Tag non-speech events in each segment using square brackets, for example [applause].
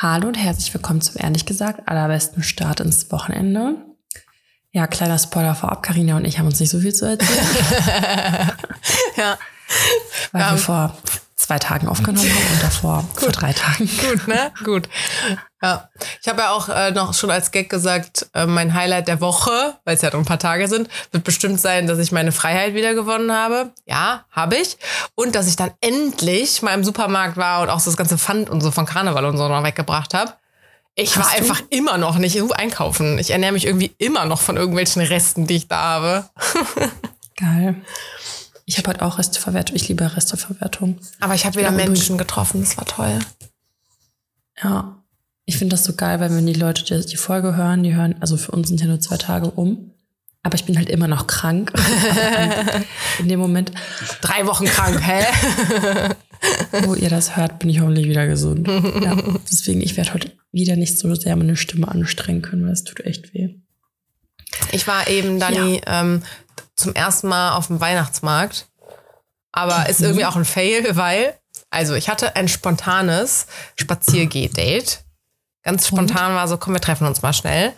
Hallo und herzlich willkommen zum ehrlich gesagt allerbesten Start ins Wochenende. Ja, kleiner Spoiler vorab, Karina und ich haben uns nicht so viel zu erzählen. [laughs] Ja. weil Ja. wir vor zwei Tagen aufgenommen haben und davor [laughs] vor drei Tagen. Gut, ne? Gut. Ja. Ich habe ja auch äh, noch schon als Gag gesagt, äh, mein Highlight der Woche, weil es ja noch ein paar Tage sind, wird bestimmt sein, dass ich meine Freiheit wieder gewonnen habe. Ja, habe ich. Und dass ich dann endlich mal im Supermarkt war und auch so das ganze Pfand und so von Karneval und so noch weggebracht habe. Ich war Hast du? einfach immer noch nicht einkaufen. Ich ernähre mich irgendwie immer noch von irgendwelchen Resten, die ich da habe. [laughs] Geil. Ich habe heute auch Resteverwertung. Ich liebe Resteverwertung. Aber ich habe wieder Ja, Menschen getroffen. Das war toll. Ja. Ich finde das so geil, weil wenn die Leute die, die Folge hören, die hören, also für uns sind ja nur zwei Tage um. Aber ich bin halt immer noch krank. [laughs] In dem Moment, Drei Wochen krank, hä? [laughs] wo ihr das hört, bin ich hoffentlich wieder gesund. Ja. Deswegen, ich werde heute wieder nicht so sehr meine Stimme anstrengen können, weil es tut echt weh. Ich war eben, Dani, ähm, zum ersten Mal auf dem Weihnachtsmarkt. Aber ist irgendwie auch ein Fail, [laughs] weil, also ich hatte ein spontanes Spaziergeh-Date. Ganz spontan war so, komm, wir treffen uns mal schnell.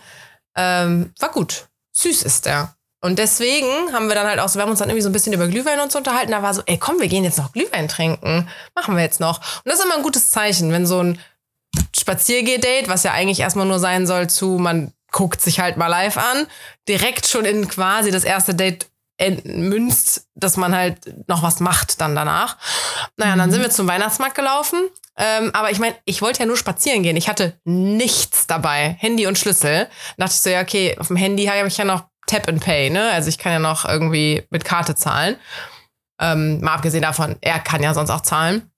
Ähm, war gut. Süß ist der. Und deswegen haben wir dann halt auch so, wir haben uns dann irgendwie so ein bisschen über Glühwein uns unterhalten. Da war so, ey, komm, wir gehen jetzt noch Glühwein trinken. Machen wir jetzt noch. Und das ist immer ein gutes Zeichen, wenn so ein Spaziergeh-Date, was ja eigentlich erstmal nur sein soll zu, man guckt sich halt mal live an, direkt schon in quasi das erste Date münzt, dass man halt noch was macht dann danach. Naja, dann sind wir zum Weihnachtsmarkt gelaufen. Ähm, aber ich meine, ich wollte ja nur spazieren gehen. Ich hatte nichts dabei. Handy und Schlüssel. Da dachte ich so, ja, okay, auf dem Handy habe ich ja noch Tap and Pay, ne? Also ich kann ja noch irgendwie mit Karte zahlen. Ähm, mal abgesehen davon, er kann ja sonst auch zahlen.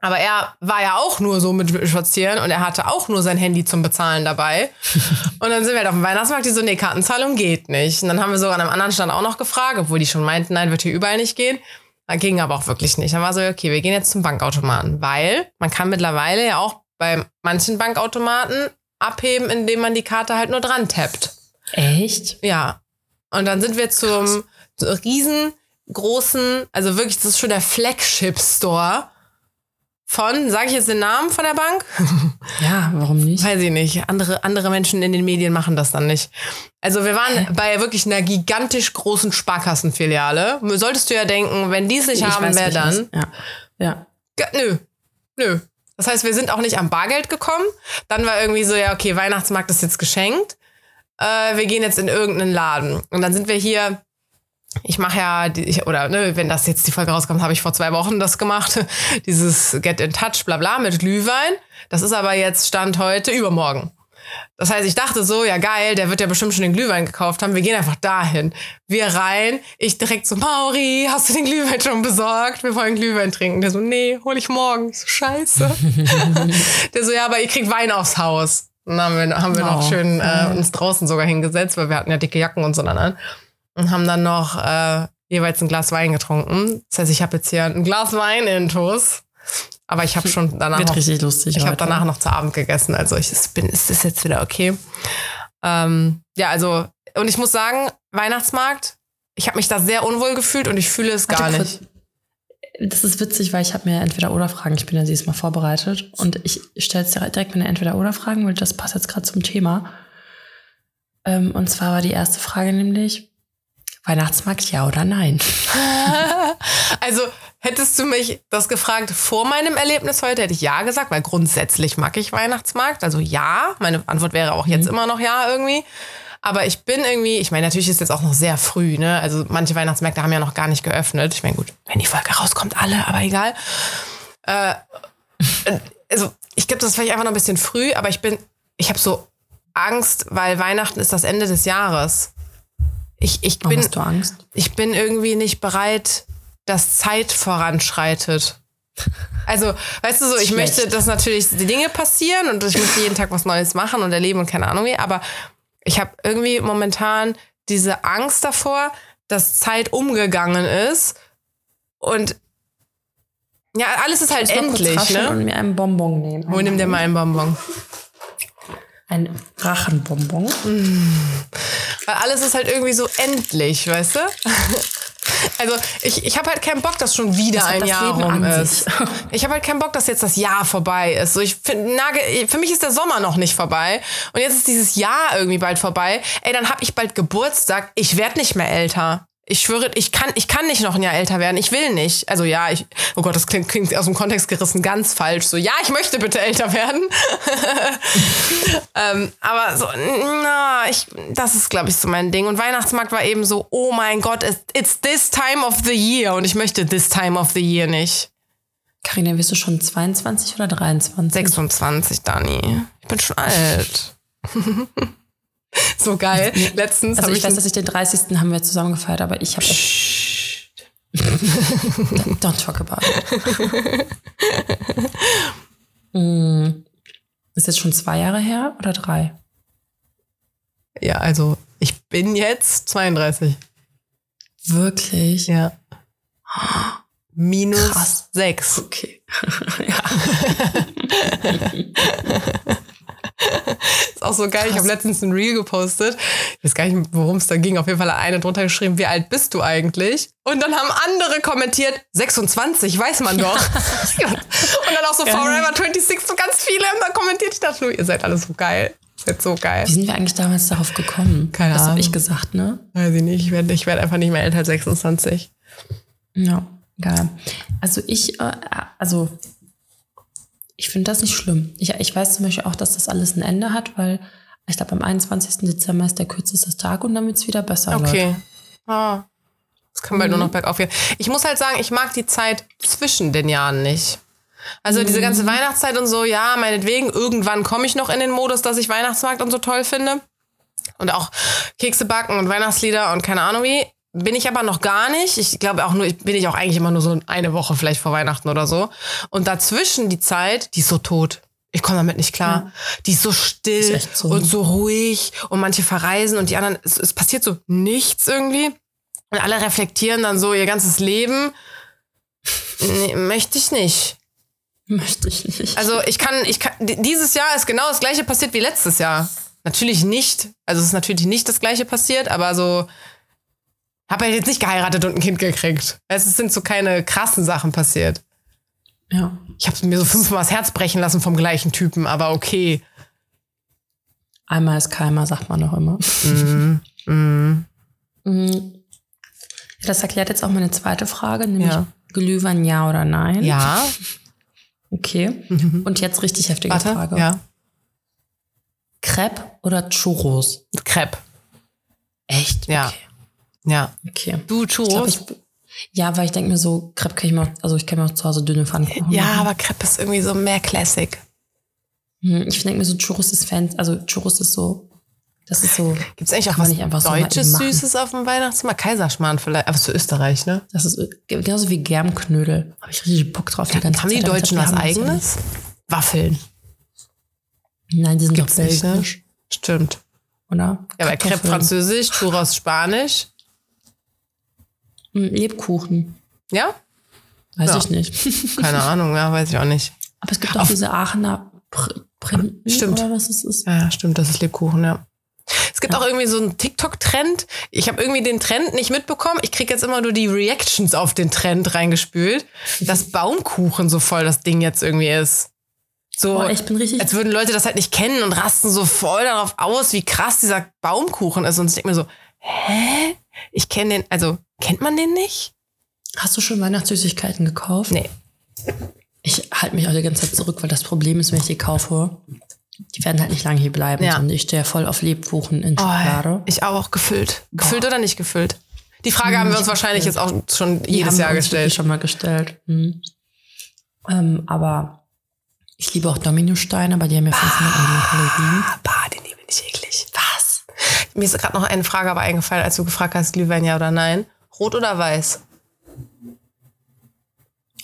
Aber er war ja auch nur so mit spazieren und er hatte auch nur sein Handy zum Bezahlen dabei. [laughs] und dann sind wir halt auf dem Weihnachtsmarkt, die so, nee, Kartenzahlung geht nicht. Und dann haben wir sogar an einem anderen Stand auch noch gefragt, obwohl die schon meinten, nein, wird hier überall nicht gehen. Dann ging aber auch wirklich nicht. Dann war so, okay, wir gehen jetzt zum Bankautomaten, weil man kann mittlerweile ja auch bei manchen Bankautomaten abheben, indem man die Karte halt nur dran tappt. Echt? Ja. Und dann sind wir zum so riesengroßen, also wirklich, das ist schon der Flagship-Store von, sage ich jetzt den Namen von der Bank? [laughs] Ja, warum nicht? Weiß ich nicht. Andere, andere Menschen in den Medien machen das dann nicht. Also wir waren bei wirklich einer gigantisch großen Sparkassenfiliale. Solltest du ja denken, wenn die es nicht Ich haben, weiß, wer dann? Ja. ja. Nö. Nö. Das heißt, wir sind auch nicht am Bargeld gekommen. Dann war irgendwie so, ja, okay, Weihnachtsmarkt ist jetzt geschenkt. Äh, wir gehen jetzt in irgendeinen Laden. Und dann sind wir hier. Ich mache ja, die, ich, oder ne, wenn das jetzt die Folge rauskommt, habe ich vor zwei Wochen das gemacht. [laughs] Dieses Get in Touch, bla bla, mit Glühwein. Das ist aber jetzt Stand heute, übermorgen. Das heißt, ich dachte so, ja geil, der wird ja bestimmt schon den Glühwein gekauft haben. Wir gehen einfach dahin. Wir rein. Ich direkt so, Mauri, hast du den Glühwein schon besorgt? Wir wollen Glühwein trinken. Der so, nee, hol ich morgen. Ich so, scheiße. [laughs] der so, ja, aber ihr kriegt Wein aufs Haus. Und dann haben wir, haben wir noch Oh, schön äh, geil. uns draußen sogar hingesetzt, weil wir hatten ja dicke Jacken und so dann an. Und haben dann noch äh, jeweils ein Glas Wein getrunken. Das heißt, ich habe jetzt hier ein Glas Wein intus. Aber ich habe schon danach Wird noch richtig lustig. ich habe danach noch zu Abend gegessen, also ich es bin, ist das jetzt wieder okay. Ähm, ja, also, und ich muss sagen, Weihnachtsmarkt, ich habe mich da sehr unwohl gefühlt und ich fühle es gar nicht. Das ist witzig, weil ich habe mir entweder oder Fragen. Ich bin ja dieses Mal vorbereitet und ich stelle jetzt direkt meine entweder oder Fragen, weil das passt jetzt gerade zum Thema. Ähm, und zwar war die erste Frage nämlich Weihnachtsmarkt ja oder nein? [laughs] Also, hättest du mich das gefragt vor meinem Erlebnis heute, hätte ich ja gesagt, weil grundsätzlich mag ich Weihnachtsmarkt. Also ja, meine Antwort wäre auch jetzt immer noch ja irgendwie. Aber ich bin irgendwie, ich meine, natürlich ist jetzt auch noch sehr früh, ne? Also manche Weihnachtsmärkte haben ja noch gar nicht geöffnet. Ich meine, gut, wenn die Folge rauskommt, alle, aber egal. Äh, also ich glaube, das ist vielleicht einfach noch ein bisschen früh, aber ich bin, ich habe so Angst, weil Weihnachten ist das Ende des Jahres. Ich, ich Warum bin, hast du Angst? ich bin irgendwie nicht bereit, dass Zeit voranschreitet. Also, weißt du so, ich Schlecht. möchte, dass natürlich die Dinge passieren und ich möchte jeden Tag was Neues machen und erleben und keine Ahnung wie, aber ich habe irgendwie momentan diese Angst davor, dass Zeit umgegangen ist und ja, alles ist halt endlich, ne? Und mir einen Bonbon nehmen. Hol nimm dir mal einen Bonbon. Ein Rachenbonbon. Weil alles ist halt irgendwie so endlich, weißt du? [laughs] Also ich, ich habe halt keinen Bock, dass schon wieder Das ein Jahr Leben rum ist. [laughs] Ich habe halt keinen Bock, dass jetzt das Jahr vorbei ist. So, ich find, nage, für mich ist der Sommer noch nicht vorbei. Und jetzt ist dieses Jahr irgendwie bald vorbei. Ey, dann habe ich bald Geburtstag. Ich werde nicht mehr älter. Ich schwöre, ich kann, ich kann nicht noch ein Jahr älter werden. Ich will nicht. Also ja, ich, oh Gott, das klingt, klingt aus dem Kontext gerissen ganz falsch. So, ja, ich möchte bitte älter werden. [laughs] ähm, aber so, na, ich, das ist, glaube ich, so mein Ding. Und Weihnachtsmarkt war eben so, oh mein Gott, it's, it's this time of the year. Und ich möchte this time of the year nicht. Carina, bist du schon 22 oder 23? 26, Dani. Ich bin schon alt. [laughs] [laughs] so geil. Letztens Also ich ich, weiß, dass ich den 30. haben wir zusammen gefeiert, aber ich habe [laughs] Don't talk about it. [laughs] Mm. Ist jetzt schon zwei Jahre her oder drei? Ja, also ich bin jetzt 32. Wirklich? Ja. [gasps] Minus Krass. 6. Okay. ja. Ist auch so geil. Ich habe letztens ein Reel gepostet. Ich weiß gar nicht, worum es da ging. Auf jeden Fall hat eine drunter geschrieben, wie alt bist du eigentlich? Und dann haben andere kommentiert, 26, weiß man doch. [laughs] Und dann auch so Forever 26, so ganz viele haben da kommentiert. Ich dachte nur, ihr seid alle so geil. Ihr seid so geil. Wie sind wir eigentlich damals darauf gekommen? Keine das habe Ahnung. ich gesagt, ne? Weiß ich nicht. Ich werde ich werd einfach nicht mehr älter als 26. Ja, geil. Also ich, äh, also ich finde das nicht schlimm. Ich, ich weiß zum Beispiel auch, dass das alles ein Ende hat, weil ich glaube, am 21. Dezember ist der kürzeste Tag und dann wird es wieder besser. Okay. Ah. Es kann bald nur noch bergauf gehen. Ich muss halt sagen, ich mag die Zeit zwischen den Jahren nicht. Also diese ganze Weihnachtszeit und so, ja, meinetwegen, irgendwann komme ich noch in den Modus, dass ich Weihnachtsmarkt und so toll finde. Und auch Kekse backen und Weihnachtslieder und keine Ahnung wie. Bin ich aber noch gar nicht. Ich glaube auch nur, ich bin ich auch eigentlich immer nur so eine Woche vielleicht vor Weihnachten oder so. Und dazwischen die Zeit, die ist so tot. Ich komme damit nicht klar. Die ist so still Ist so. und so ruhig und manche verreisen und die anderen, es, es passiert so nichts irgendwie. Und alle reflektieren dann so ihr ganzes Leben. Nee, möchte ich nicht. Möchte ich nicht. Also ich kann, ich kann, dieses Jahr ist genau das gleiche passiert wie letztes Jahr. Natürlich nicht. Also es ist natürlich nicht das gleiche passiert, aber so habe halt jetzt nicht geheiratet und ein Kind gekriegt. Es sind so keine krassen Sachen passiert. ja. Ich habe mir so fünfmal das Herz brechen lassen vom gleichen Typen, aber okay. Einmal ist keimer, sagt man doch immer. Mhm. Mm. Das erklärt jetzt auch meine zweite Frage, nämlich Ja. Glühwein ja oder nein. Ja. [laughs] Okay. Und jetzt richtig heftige Warte. Frage. Ja. Crepe oder Churros? Crepe. Echt? Ja. Okay. Ja. okay. Du Ich glaub, Churros? ich, ja, weil ich denke mir so, Crepe kann ich mir, auch- also ich kann mir auch zu Hause dünne Pfannkuchen ja, machen. aber Crepe ist irgendwie so mehr Classic. Hm, Ich denke mir so, Churros ist Fan, also Churros ist so, das ist so, Gibt es eigentlich auch Kann man was nicht einfach so mal Deutsches eben machen. Süßes auf dem Weihnachtsmarkt? Kaiserschmarrn vielleicht, aber für Österreich, ne? das ist genauso wie Germknödel. Habe ich richtig Bock drauf die ganze Haben die Zeit. aber ich Deutschen glaub, was wir haben das eigenes? Waffeln. nicht. Nein, die sind Gibt's doch nicht, ne? belgisch, Stimmt. oder? Ja, bei Crepe Kartoffeln. Französisch, Churros Spanisch. Lebkuchen. Ja? Weiß Ja. ich nicht. [laughs] Keine Ahnung, ja, weiß ich auch nicht. Aber es gibt auch diese Aachener Pr Printen Stimmt. oder was es ist. Ja, stimmt, das ist Lebkuchen, ja. Es gibt auch irgendwie so einen TikTok-Trend. Ich habe irgendwie den Trend nicht mitbekommen. Ich kriege jetzt immer nur die Reactions auf den Trend reingespült, [laughs] dass Baumkuchen so voll das Ding jetzt irgendwie ist. So, Boah, ich bin richtig. als würden Leute das halt nicht kennen und rasten so voll darauf aus, wie krass dieser Baumkuchen ist. Und ich denke mir so, hä? Ich kenne den, also kennt man den nicht? Hast du schon Weihnachtssüßigkeiten gekauft? Nee. Ich halte mich auch die ganze Zeit zurück, weil das Problem ist, wenn ich die kaufe, die werden halt nicht lange hier bleiben. Ja. Und ich stehe voll auf Lebkuchen in Oh, Schokolade. ich auch gefüllt. Gefüllt oder nicht gefüllt? Die Frage haben wir uns nicht wahrscheinlich jetzt auch schon Die jedes haben Jahr wir uns wirklich gestellt. schon mal gestellt. Mhm. Ähm, aber ich liebe auch Dominosteine, aber die haben ja 500 Millionen Kalorien. Ah, bah, den liebe ich eklig. Was? Mir ist gerade noch eine Frage aber eingefallen, als du gefragt hast, Glühwein ja oder nein. Rot oder weiß?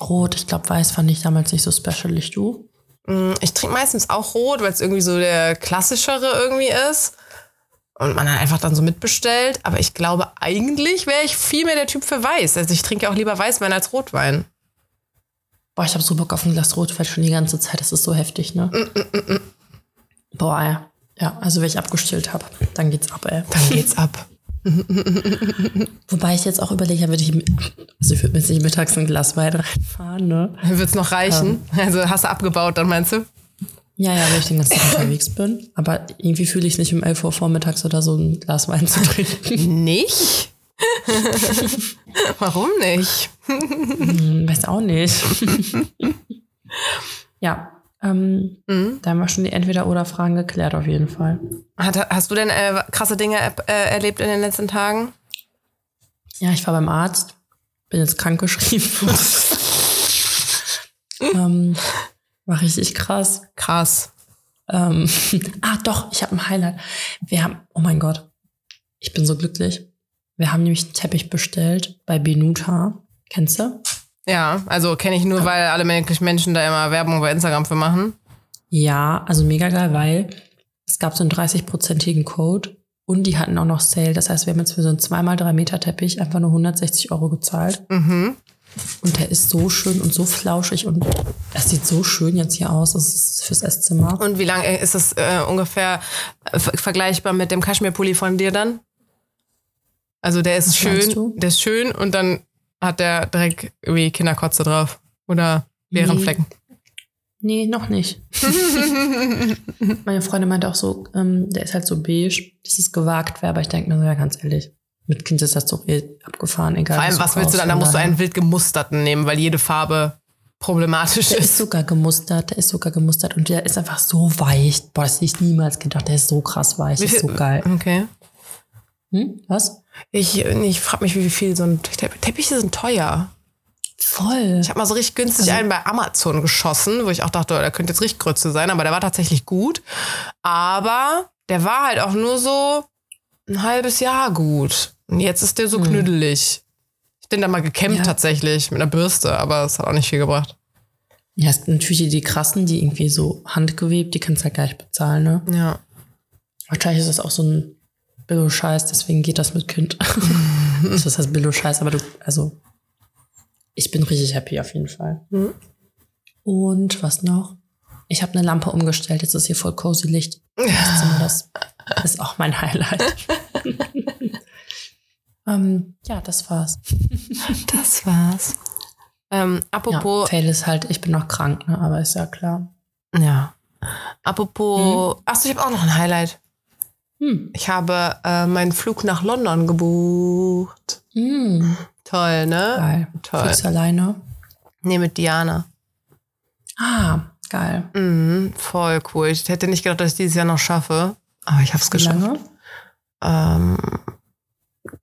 Rot, ich glaube, weiß fand ich damals nicht so special, ich du. Mm, Ich trinke meistens auch rot, weil es irgendwie so der klassischere irgendwie ist. Und man dann einfach dann so mitbestellt. Aber ich glaube, eigentlich wäre ich viel mehr der Typ für weiß. Also ich trinke auch lieber Weißwein als Rotwein. Boah, ich habe so Bock auf ein Glas Rotwein schon die ganze Zeit. Das ist so heftig, ne? Boah, ja. Ja, also wenn ich abgestillt habe, dann geht's ab, ey. Dann geht's ab. [laughs] [laughs] Wobei ich jetzt auch überlege, würde ich, also ich würde mir jetzt nicht mittags ein Glas Wein reinfahren, ne? Wird es noch reichen? Also hast du abgebaut, dann meinst du? Ja, ja, wenn ich den ganzen Tag [laughs] unterwegs bin. Aber irgendwie fühle ich es nicht um 11 Uhr vormittags oder so ein Glas Wein zu trinken. Nicht? [laughs] Warum nicht? Hm, weiß auch nicht. ja, ähm, Mhm. da haben wir schon die Entweder-Oder-Fragen geklärt auf jeden Fall. Hat, hast du denn äh, krasse Dinge äh, erlebt in den letzten Tagen? Ja, ich war beim Arzt, bin jetzt krankgeschrieben. [laughs] ähm, war richtig krass. Krass. Ähm, [laughs] ah, doch, ich habe ein Highlight. Wir haben, oh mein Gott, ich bin so glücklich. Wir haben nämlich einen Teppich bestellt bei Benuta. Kennst du? Ja, also kenne ich nur, weil alle Menschen da immer Werbung bei Instagram für machen. Ja, also mega geil, weil es gab so einen 30-prozentigen Code und die hatten auch noch Sale. Das heißt, wir haben jetzt für so einen 2x3 Meter Teppich einfach nur 160 Euro gezahlt. Mhm. Und der ist so schön und so flauschig und es sieht so schön jetzt hier aus. Das ist fürs Esszimmer. Und wie lange ist das äh, ungefähr äh, ver- vergleichbar mit dem Kaschmirpulli von dir dann? Also der ist Was schön, der ist schön und dann hat der direkt irgendwie Kinderkotze drauf oder leeren Nee. Flecken. Nee, noch nicht. [laughs] Meine Freundin meinte auch so, ähm, der ist halt so beige, dass es gewagt wäre, aber ich denke mir so, ja, ganz ehrlich, mit Kind ist das doch eh abgefahren, egal. Vor allem, was willst du dann? Da musst du einen wild gemusterten nehmen, weil jede Farbe problematisch Der ist ist. sogar gemustert, der ist sogar gemustert und der ist einfach so weich. Boah, das hätte ich niemals gedacht, der ist so krass weich, das ist so [laughs] geil. Okay. Hm? Was? Ich, ich frage mich, wie viel so ein Teppich. Teppiche sind teuer. Voll. Ich habe mal so richtig günstig Also einen bei Amazon geschossen, wo ich auch dachte, oh, der könnte jetzt richtig Grütze sein, aber der war tatsächlich gut. Aber der war halt auch nur so ein halbes Jahr gut. Und jetzt ist der so knüddelig. Ich bin da mal gekämmt Ja. tatsächlich mit einer Bürste, aber es hat auch nicht viel gebracht. Ja, es gibt natürlich die krassen, die irgendwie so handgewebt, die kannst du halt gleich bezahlen, ne? Ja. Wahrscheinlich ist das auch so ein Billo-Scheiß, deswegen geht das mit Kind. [laughs] das heißt Billo-Scheiß, aber du, also, ich bin richtig happy auf jeden Fall. Mhm. Und was noch? Ich habe eine Lampe umgestellt, jetzt ist hier voll cozy Licht. Das das ist auch mein Highlight. [laughs] ähm, ja, das war's. Das war's. Ähm, Ja, apropos, Fail ist halt, ich bin noch krank, ne? aber ist ja klar. ja. Apropos, achso, ich habe auch noch ein Highlight. Hm. Ich habe äh, meinen Flug nach London gebucht. Hm, Toll, ne? geil. Toll. Fliegst alleine? Nee, mit Diana. Ah, geil. Mhm, voll cool. Ich hätte nicht gedacht, dass ich dieses Jahr noch schaffe. Aber ich habe es geschafft. Ähm,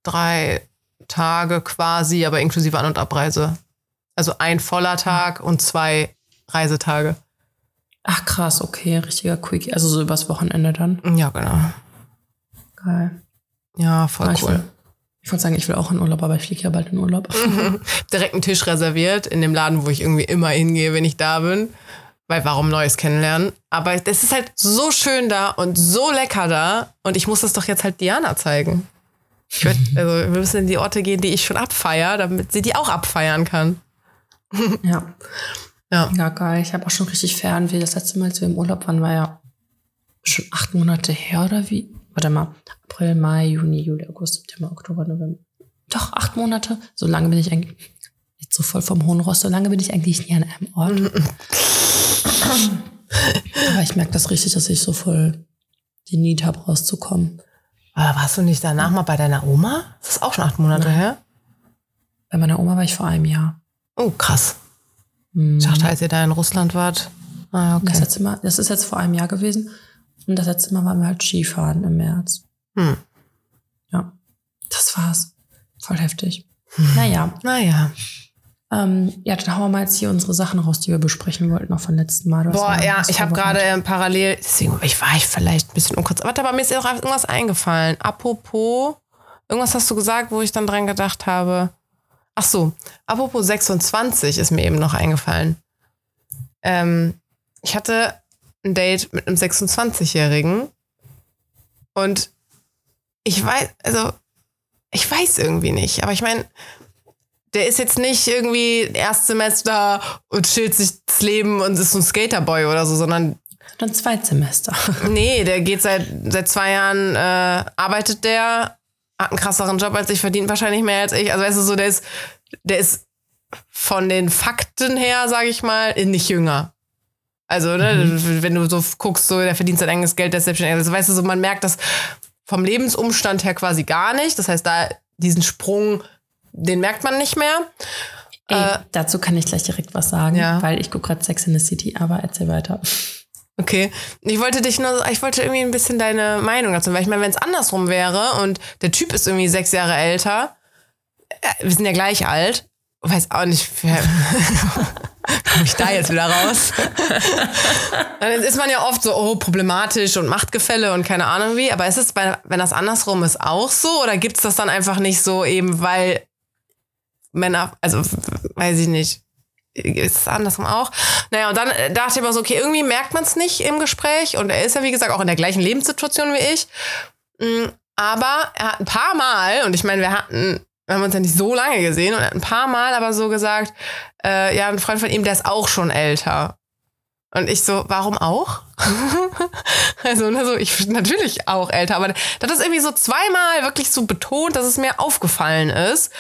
drei Tage quasi, aber inklusive An- und Abreise. Also ein voller Tag und zwei Reisetage. Ach krass, okay, richtiger Quickie. Also so übers Wochenende dann. Ja, genau. Geil. Ja, voll Ah, ich cool. will- Ich wollte sagen, ich will auch in Urlaub, aber ich fliege ja bald in Urlaub. [laughs] Direkt einen Tisch reserviert in dem Laden, wo ich irgendwie immer hingehe, wenn ich da bin. Weil warum Neues kennenlernen? Aber das ist halt so schön da und so lecker da. Und ich muss das doch jetzt halt Diana zeigen. Ich würd, [laughs] also wir müssen in die Orte gehen, die ich schon abfeier, damit sie die auch abfeiern kann. ja. Ja. Ja, geil. Ich habe auch schon richtig Fernweh. Das letzte Mal, als wir im Urlaub waren, war ja schon acht Monate her oder wie? Warte mal. April, Mai, Juni, Juli, August, September, Oktober, November. Doch, acht Monate. So lange bin ich eigentlich, jetzt so voll vom hohen Ross, so lange bin ich eigentlich nie an einem Ort. Aber ich merke das richtig, dass ich so voll die Need habe, rauszukommen. Aber warst du nicht danach mal bei deiner Oma? Das ist auch schon acht Monate her. Bei meiner Oma war ich vor einem Jahr. Oh, krass. Hm. Ich dachte, als ihr da in Russland wart. Ah, Das okay. letzte Mal, das ist jetzt vor einem Jahr gewesen. Und das letzte Mal waren wir halt Skifahren im März. Hm. Ja, das war's. Voll heftig. Naja, Naja. ähm, ja, dann hauen wir mal jetzt hier unsere Sachen raus, die wir besprechen wollten, noch von letzten Mal. Boah, ja, ich habe gerade parallel, deswegen ich war ich vielleicht ein bisschen unkurz. Warte, aber mir ist auch irgendwas eingefallen. Apropos, irgendwas hast du gesagt, wo ich dann dran gedacht habe. Ach so, apropos 26 ist mir eben noch eingefallen. Ähm, ich hatte ein Date mit einem 26-Jährigen und ich weiß, also ich weiß irgendwie nicht, aber ich meine, der ist jetzt nicht irgendwie Erstsemester und chillt sich das Leben und ist so ein Skaterboy oder so, sondern Dann Zweitsemester. [laughs] nee, der geht seit, seit zwei Jahren, äh, arbeitet der hat einen krasseren Job als ich, verdient wahrscheinlich mehr als ich. Also weißt du, so der ist, der ist von den Fakten her, sage ich mal, nicht jünger. Also, ne, mhm. wenn du so guckst, so, der verdient sein eigenes Geld, der ist selbstständig. Also, weißt du, so, man merkt das vom Lebensumstand her quasi gar nicht. Das heißt, da diesen Sprung, den merkt man nicht mehr. Ey, äh, dazu kann ich gleich direkt was sagen, ja. weil ich gucke gerade Sex in the City, aber erzähl weiter. Okay. Ich wollte dich nur, ich wollte irgendwie ein bisschen deine Meinung dazu, weil ich meine, wenn es andersrum wäre und der Typ ist irgendwie sechs Jahre älter, äh, wir sind ja gleich alt, weiß auch nicht, [laughs] komme ich da jetzt wieder raus? [laughs] Dann ist man ja oft so, oh, problematisch und Machtgefälle und keine Ahnung wie. Aber ist es, bei, wenn das andersrum ist, auch so? Oder gibt es das dann einfach nicht so, eben weil Männer, also weiß ich nicht, ist es andersrum auch? Naja, und dann äh, dachte ich immer so, okay, irgendwie merkt man es nicht im Gespräch. Und er ist ja, wie gesagt, auch in der gleichen Lebenssituation wie ich. Mm, aber er hat ein paar Mal, und ich meine, wir hatten wir haben uns ja nicht so lange gesehen und ein paar Mal aber so gesagt, äh, ja, ein Freund von ihm, der ist auch schon älter. Und ich so, warum auch? [laughs] also, ne, so, ich natürlich auch älter, aber das ist irgendwie so zweimal wirklich so betont, dass es mir aufgefallen ist.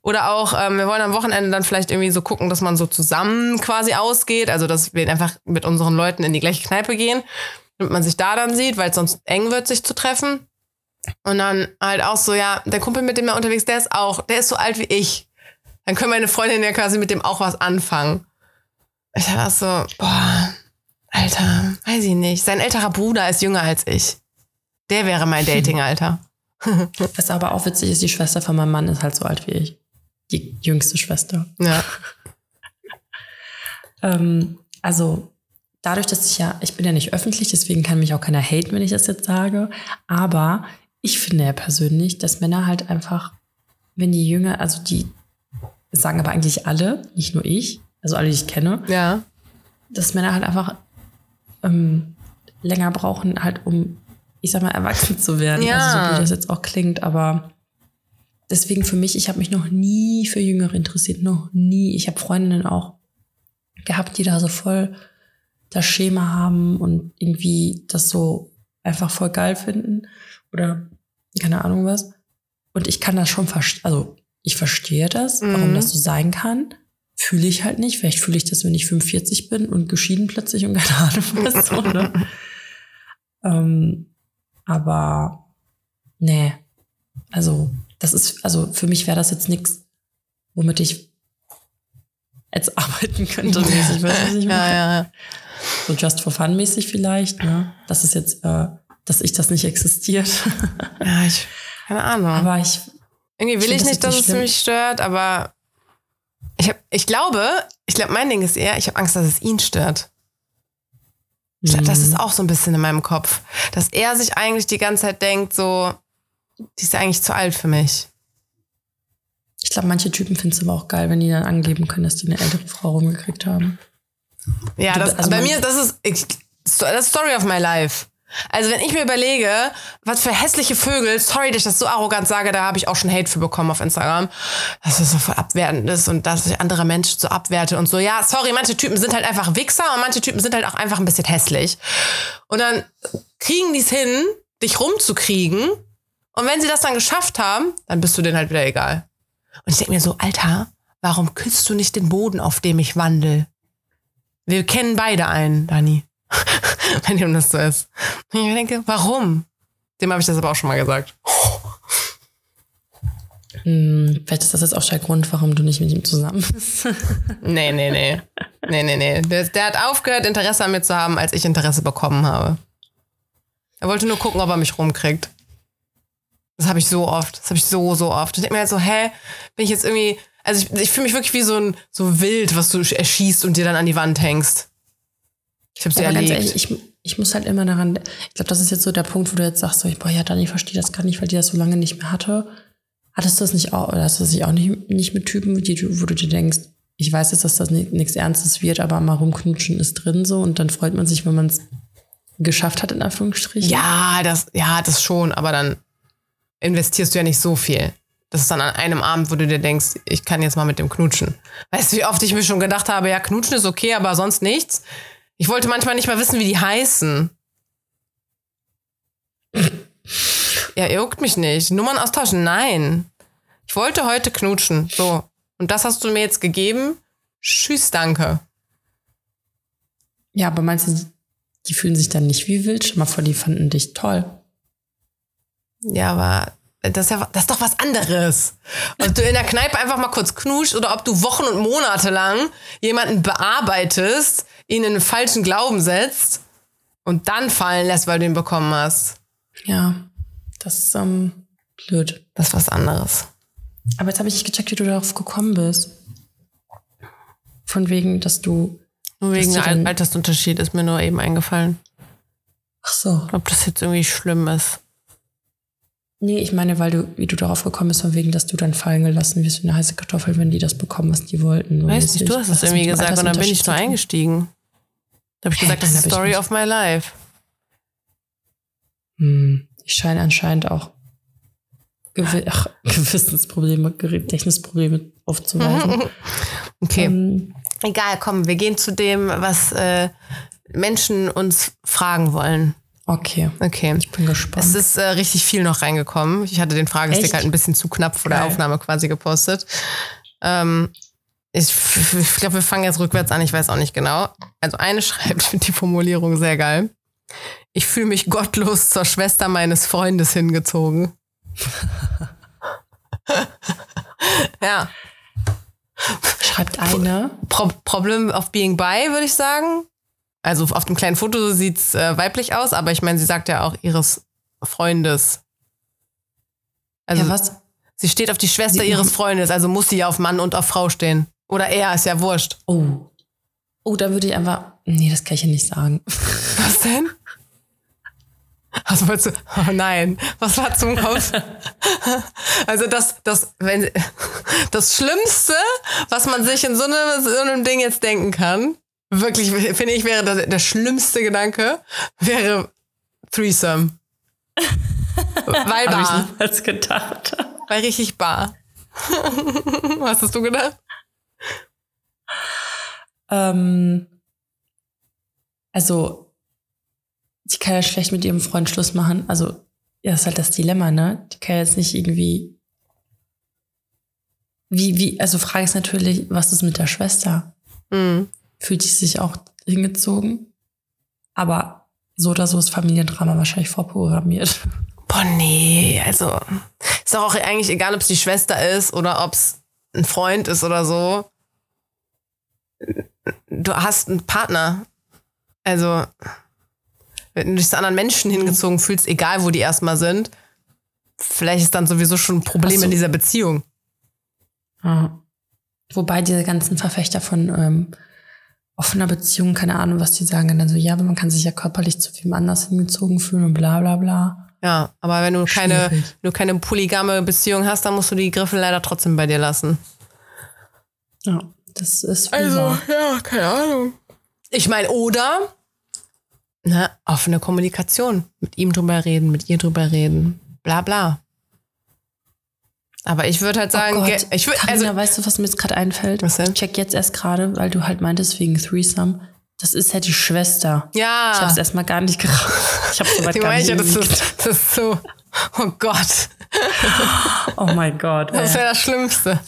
Oder auch, ähm, wir wollen am Wochenende dann vielleicht irgendwie so gucken, dass man so zusammen quasi ausgeht, also dass wir einfach mit unseren Leuten in die gleiche Kneipe gehen, damit man sich da dann sieht, weil es sonst eng wird, sich zu treffen. Und dann halt auch so, ja, der Kumpel, mit dem er unterwegs, der ist auch, der ist so alt wie ich. Dann können meine Freundin ja quasi mit dem auch was anfangen. Ich dachte so, boah, Alter, weiß ich nicht. Sein älterer Bruder ist jünger als ich. Der wäre mein Dating-Alter. [laughs] Was aber auch witzig ist, die Schwester von meinem Mann ist halt so alt wie ich. Die jüngste Schwester. Ja. [laughs] ähm, also, dadurch, dass ich ja, ich bin ja nicht öffentlich, deswegen kann mich auch keiner haten, wenn ich das jetzt sage. Aber ich finde ja persönlich, dass Männer halt einfach, wenn die Jünger, also die sagen aber eigentlich alle, nicht nur ich, also alle, die ich kenne, ja. dass Männer halt einfach ähm, länger brauchen, halt um, ich sag mal, erwachsen zu werden. Ja. Also so wie das jetzt auch klingt, aber deswegen für mich, ich habe mich noch nie für Jüngere interessiert, noch nie. Ich habe Freundinnen auch gehabt, die da so voll das Schema haben und irgendwie das so einfach voll geil finden oder keine Ahnung was. Und ich kann das schon verstehen, also ich verstehe das, mhm. warum das so sein kann. Fühle ich halt nicht. Vielleicht fühle ich das, wenn ich 45 bin und geschieden plötzlich und [laughs] keine Ahnung was. So, ne? [laughs] ähm, aber nee, also das ist, also für mich wäre das jetzt nichts, womit ich jetzt [laughs] arbeiten könnte. Mäßig, weißt du, was ich meine? Ja, ja. So just for fun mäßig vielleicht, ne? Das ist jetzt äh, dass ich das nicht existiert. ja, ich, keine Ahnung. Aber ich. Irgendwie will ich, ich nicht, dass es mich stört, aber ich, hab, ich glaube, ich glaube, mein Ding ist eher, ich habe Angst, dass es ihn stört. Ich glaube, das ist mhm. auch so ein bisschen in meinem Kopf. Dass er sich eigentlich die ganze Zeit denkt, so, die ist eigentlich zu alt für mich. Ich glaube, manche Typen finden es aber auch geil, wenn die dann angeben können, dass die eine ältere Frau rumgekriegt haben. Ja, das, also bei mir, das ist, ich, das ist Story of my life. Also wenn ich mir überlege, was für hässliche Vögel, sorry, dass ich das so arrogant sage, da habe ich auch schon Hate für bekommen auf Instagram, dass das so voll abwertend ist und dass ich andere Menschen so abwerte und so. Ja, sorry, manche Typen sind halt einfach Wichser und manche Typen sind halt auch einfach ein bisschen hässlich. Und dann kriegen die es hin, dich rumzukriegen. Und wenn sie das dann geschafft haben, dann bist du denen halt wieder egal. Und ich denke mir so, Alter, warum küsst du nicht den Boden, auf dem ich wandel? Wir kennen beide einen, Dani. [laughs] wenn ihm das so ist. Und ich denke, warum? Dem habe ich das aber auch schon mal gesagt. Hm, vielleicht ist das jetzt auch der Grund, warum du nicht mit ihm zusammen bist. [laughs] nee, nee, nee. Nee, nee, nee. Der, der, hat aufgehört, Interesse an mir zu haben, als ich Interesse bekommen habe. Er wollte nur gucken, ob er mich rumkriegt. Das habe ich so oft. Das habe ich so, so oft. Ich denke mir halt so, hä, bin ich jetzt irgendwie. Also ich, ich fühle mich wirklich wie so ein so wild, was du erschießt und dir dann an die Wand hängst. Ich habe sie ja, erlebt. Ehrlich, ich, ich muss halt immer daran, ich glaube, das ist jetzt so der Punkt, wo du jetzt sagst, so, boah, ja, Dani, ich verstehe das gar nicht, weil die das so lange nicht mehr hatte. Hattest du das nicht auch, oder hast du das nicht auch nicht, nicht mit Typen, die, wo du dir denkst, ich weiß jetzt, dass das nichts Ernstes wird, aber mal rumknutschen ist drin so und dann freut man sich, wenn man es geschafft hat, in Anführungsstrichen? Ja, das, ja, das schon, aber dann investierst du ja nicht so viel. Das ist dann an einem Abend, wo du dir denkst, ich kann jetzt mal mit dem knutschen. Weißt du, wie oft ich mir schon gedacht habe, ja, knutschen ist okay, aber sonst nichts. Ich wollte manchmal nicht mal wissen, wie die heißen. Ja, juckt mich nicht. Nummern austauschen? Nein. Ich wollte heute knutschen. So. Und das hast du mir jetzt gegeben. Tschüss, danke. Ja, aber meinst du, die fühlen sich dann nicht wie wild? Stell mal vor, die fanden dich toll. Ja, aber das ist, ja, das ist doch was anderes. Ob du in der Kneipe einfach mal kurz knuschst oder ob du Wochen und Monate lang jemanden bearbeitest, ihn in einen falschen Glauben setzt und dann fallen lässt, weil du ihn bekommen hast. Ja, das ist ähm, blöd. Das ist was anderes. Aber jetzt habe ich nicht gecheckt, wie du darauf gekommen bist. Von wegen, dass du. Nur wegen Al Altersunterschied ist mir nur eben eingefallen. Ach so. Ob das jetzt irgendwie schlimm ist. Nee, ich meine, weil du, wie du darauf gekommen bist, von wegen, dass du dann fallen gelassen wirst wie eine heiße Kartoffel, wenn die das bekommen, was die wollten. So Weiß mäßig. nicht, du hast es das irgendwie gesagt und dann bin ich tun? eingestiegen. Da habe ich gesagt, das nein, ist Story of my life. Hm, ich scheine anscheinend auch Gewi Ach, [laughs] Gewissensprobleme, Gedächtnisprobleme aufzuweisen. [laughs] Okay. ähm, Egal, komm, wir gehen zu dem, was äh, Menschen uns fragen wollen. Okay, Okay. ich bin gespannt. Es ist äh, richtig viel noch reingekommen. Ich hatte den Fragestick Echt? halt ein bisschen zu knapp vor der Geil. Aufnahme quasi gepostet. Ähm, ich ich glaube, wir fangen jetzt rückwärts an. Ich weiß auch nicht genau. Also eine [laughs] schreibt, die Formulierung sehr geil. Ich fühle mich gottlos zur Schwester meines Freundes hingezogen. [laughs] ja. Schreibt eine. Pro Problem of being bi, würde ich sagen. Also auf dem kleinen Foto sieht's äh, weiblich aus, aber ich meine, sie sagt ja auch ihres Freundes. Also ja, was? sie steht auf die Schwester Sie- ihres Freundes, also muss sie ja auf Mann und auf Frau stehen. Oder er, ist ja wurscht. Oh. Oh, da würde ich einfach. Nee, das kann ich ja nicht sagen. [laughs] Was denn? Was wolltest du? Oh nein, was war zum Kopf? [laughs] Also das, das, wenn, [laughs] das Schlimmste, was man sich in so einem, so einem Ding jetzt denken kann, wirklich, finde ich, wäre der, der schlimmste Gedanke, wäre Threesome. [laughs] Weil Habe ich bar. niemals gedacht. Weil richtig bar. [laughs] Was hast du gedacht? Ähm, also, die kann ja schlecht mit ihrem Freund Schluss machen. Also, ja, das ist halt das Dilemma, ne? Die kann jetzt nicht irgendwie. Wie, wie, also Frage ist natürlich, was ist mit der Schwester? Hm. Fühlt sie sich auch hingezogen? Aber so oder so ist Familiendrama wahrscheinlich vorprogrammiert. Boah, nee, also ist doch auch eigentlich egal, ob es die Schwester ist oder ob es ein Freund ist oder so. Du hast einen Partner. Also, wenn du dich zu anderen Menschen hingezogen fühlst, egal wo die erstmal sind, vielleicht ist dann sowieso schon ein Problem so. in dieser Beziehung. Ja. Wobei diese ganzen Verfechter von ähm, offener Beziehung, keine Ahnung, was die sagen, dann so, ja, aber man kann sich ja körperlich zu wem anders hingezogen fühlen und bla bla bla. Ja, aber wenn du keine, Schwierig. du keine polygame Beziehung hast, dann musst du die Griffel leider trotzdem bei dir lassen. Ja, das ist wohl wahr. ja, keine Ahnung. Ich meine, oder ne, offene Kommunikation. Mit ihm drüber reden, mit ihr drüber reden. Bla bla. Aber ich würde halt sagen, oh Gott, ich würde, also, weißt du, was mir jetzt gerade einfällt? Was denn? Ich check jetzt erst gerade, weil du halt meintest wegen Threesome. Das ist ja die Schwester. ja, Ich habe es erstmal gar nicht gerafft. [laughs] Ich habe soweit gar nicht das ist, das ist so, oh Gott, Oh mein Gott. das ey. wäre das Schlimmste.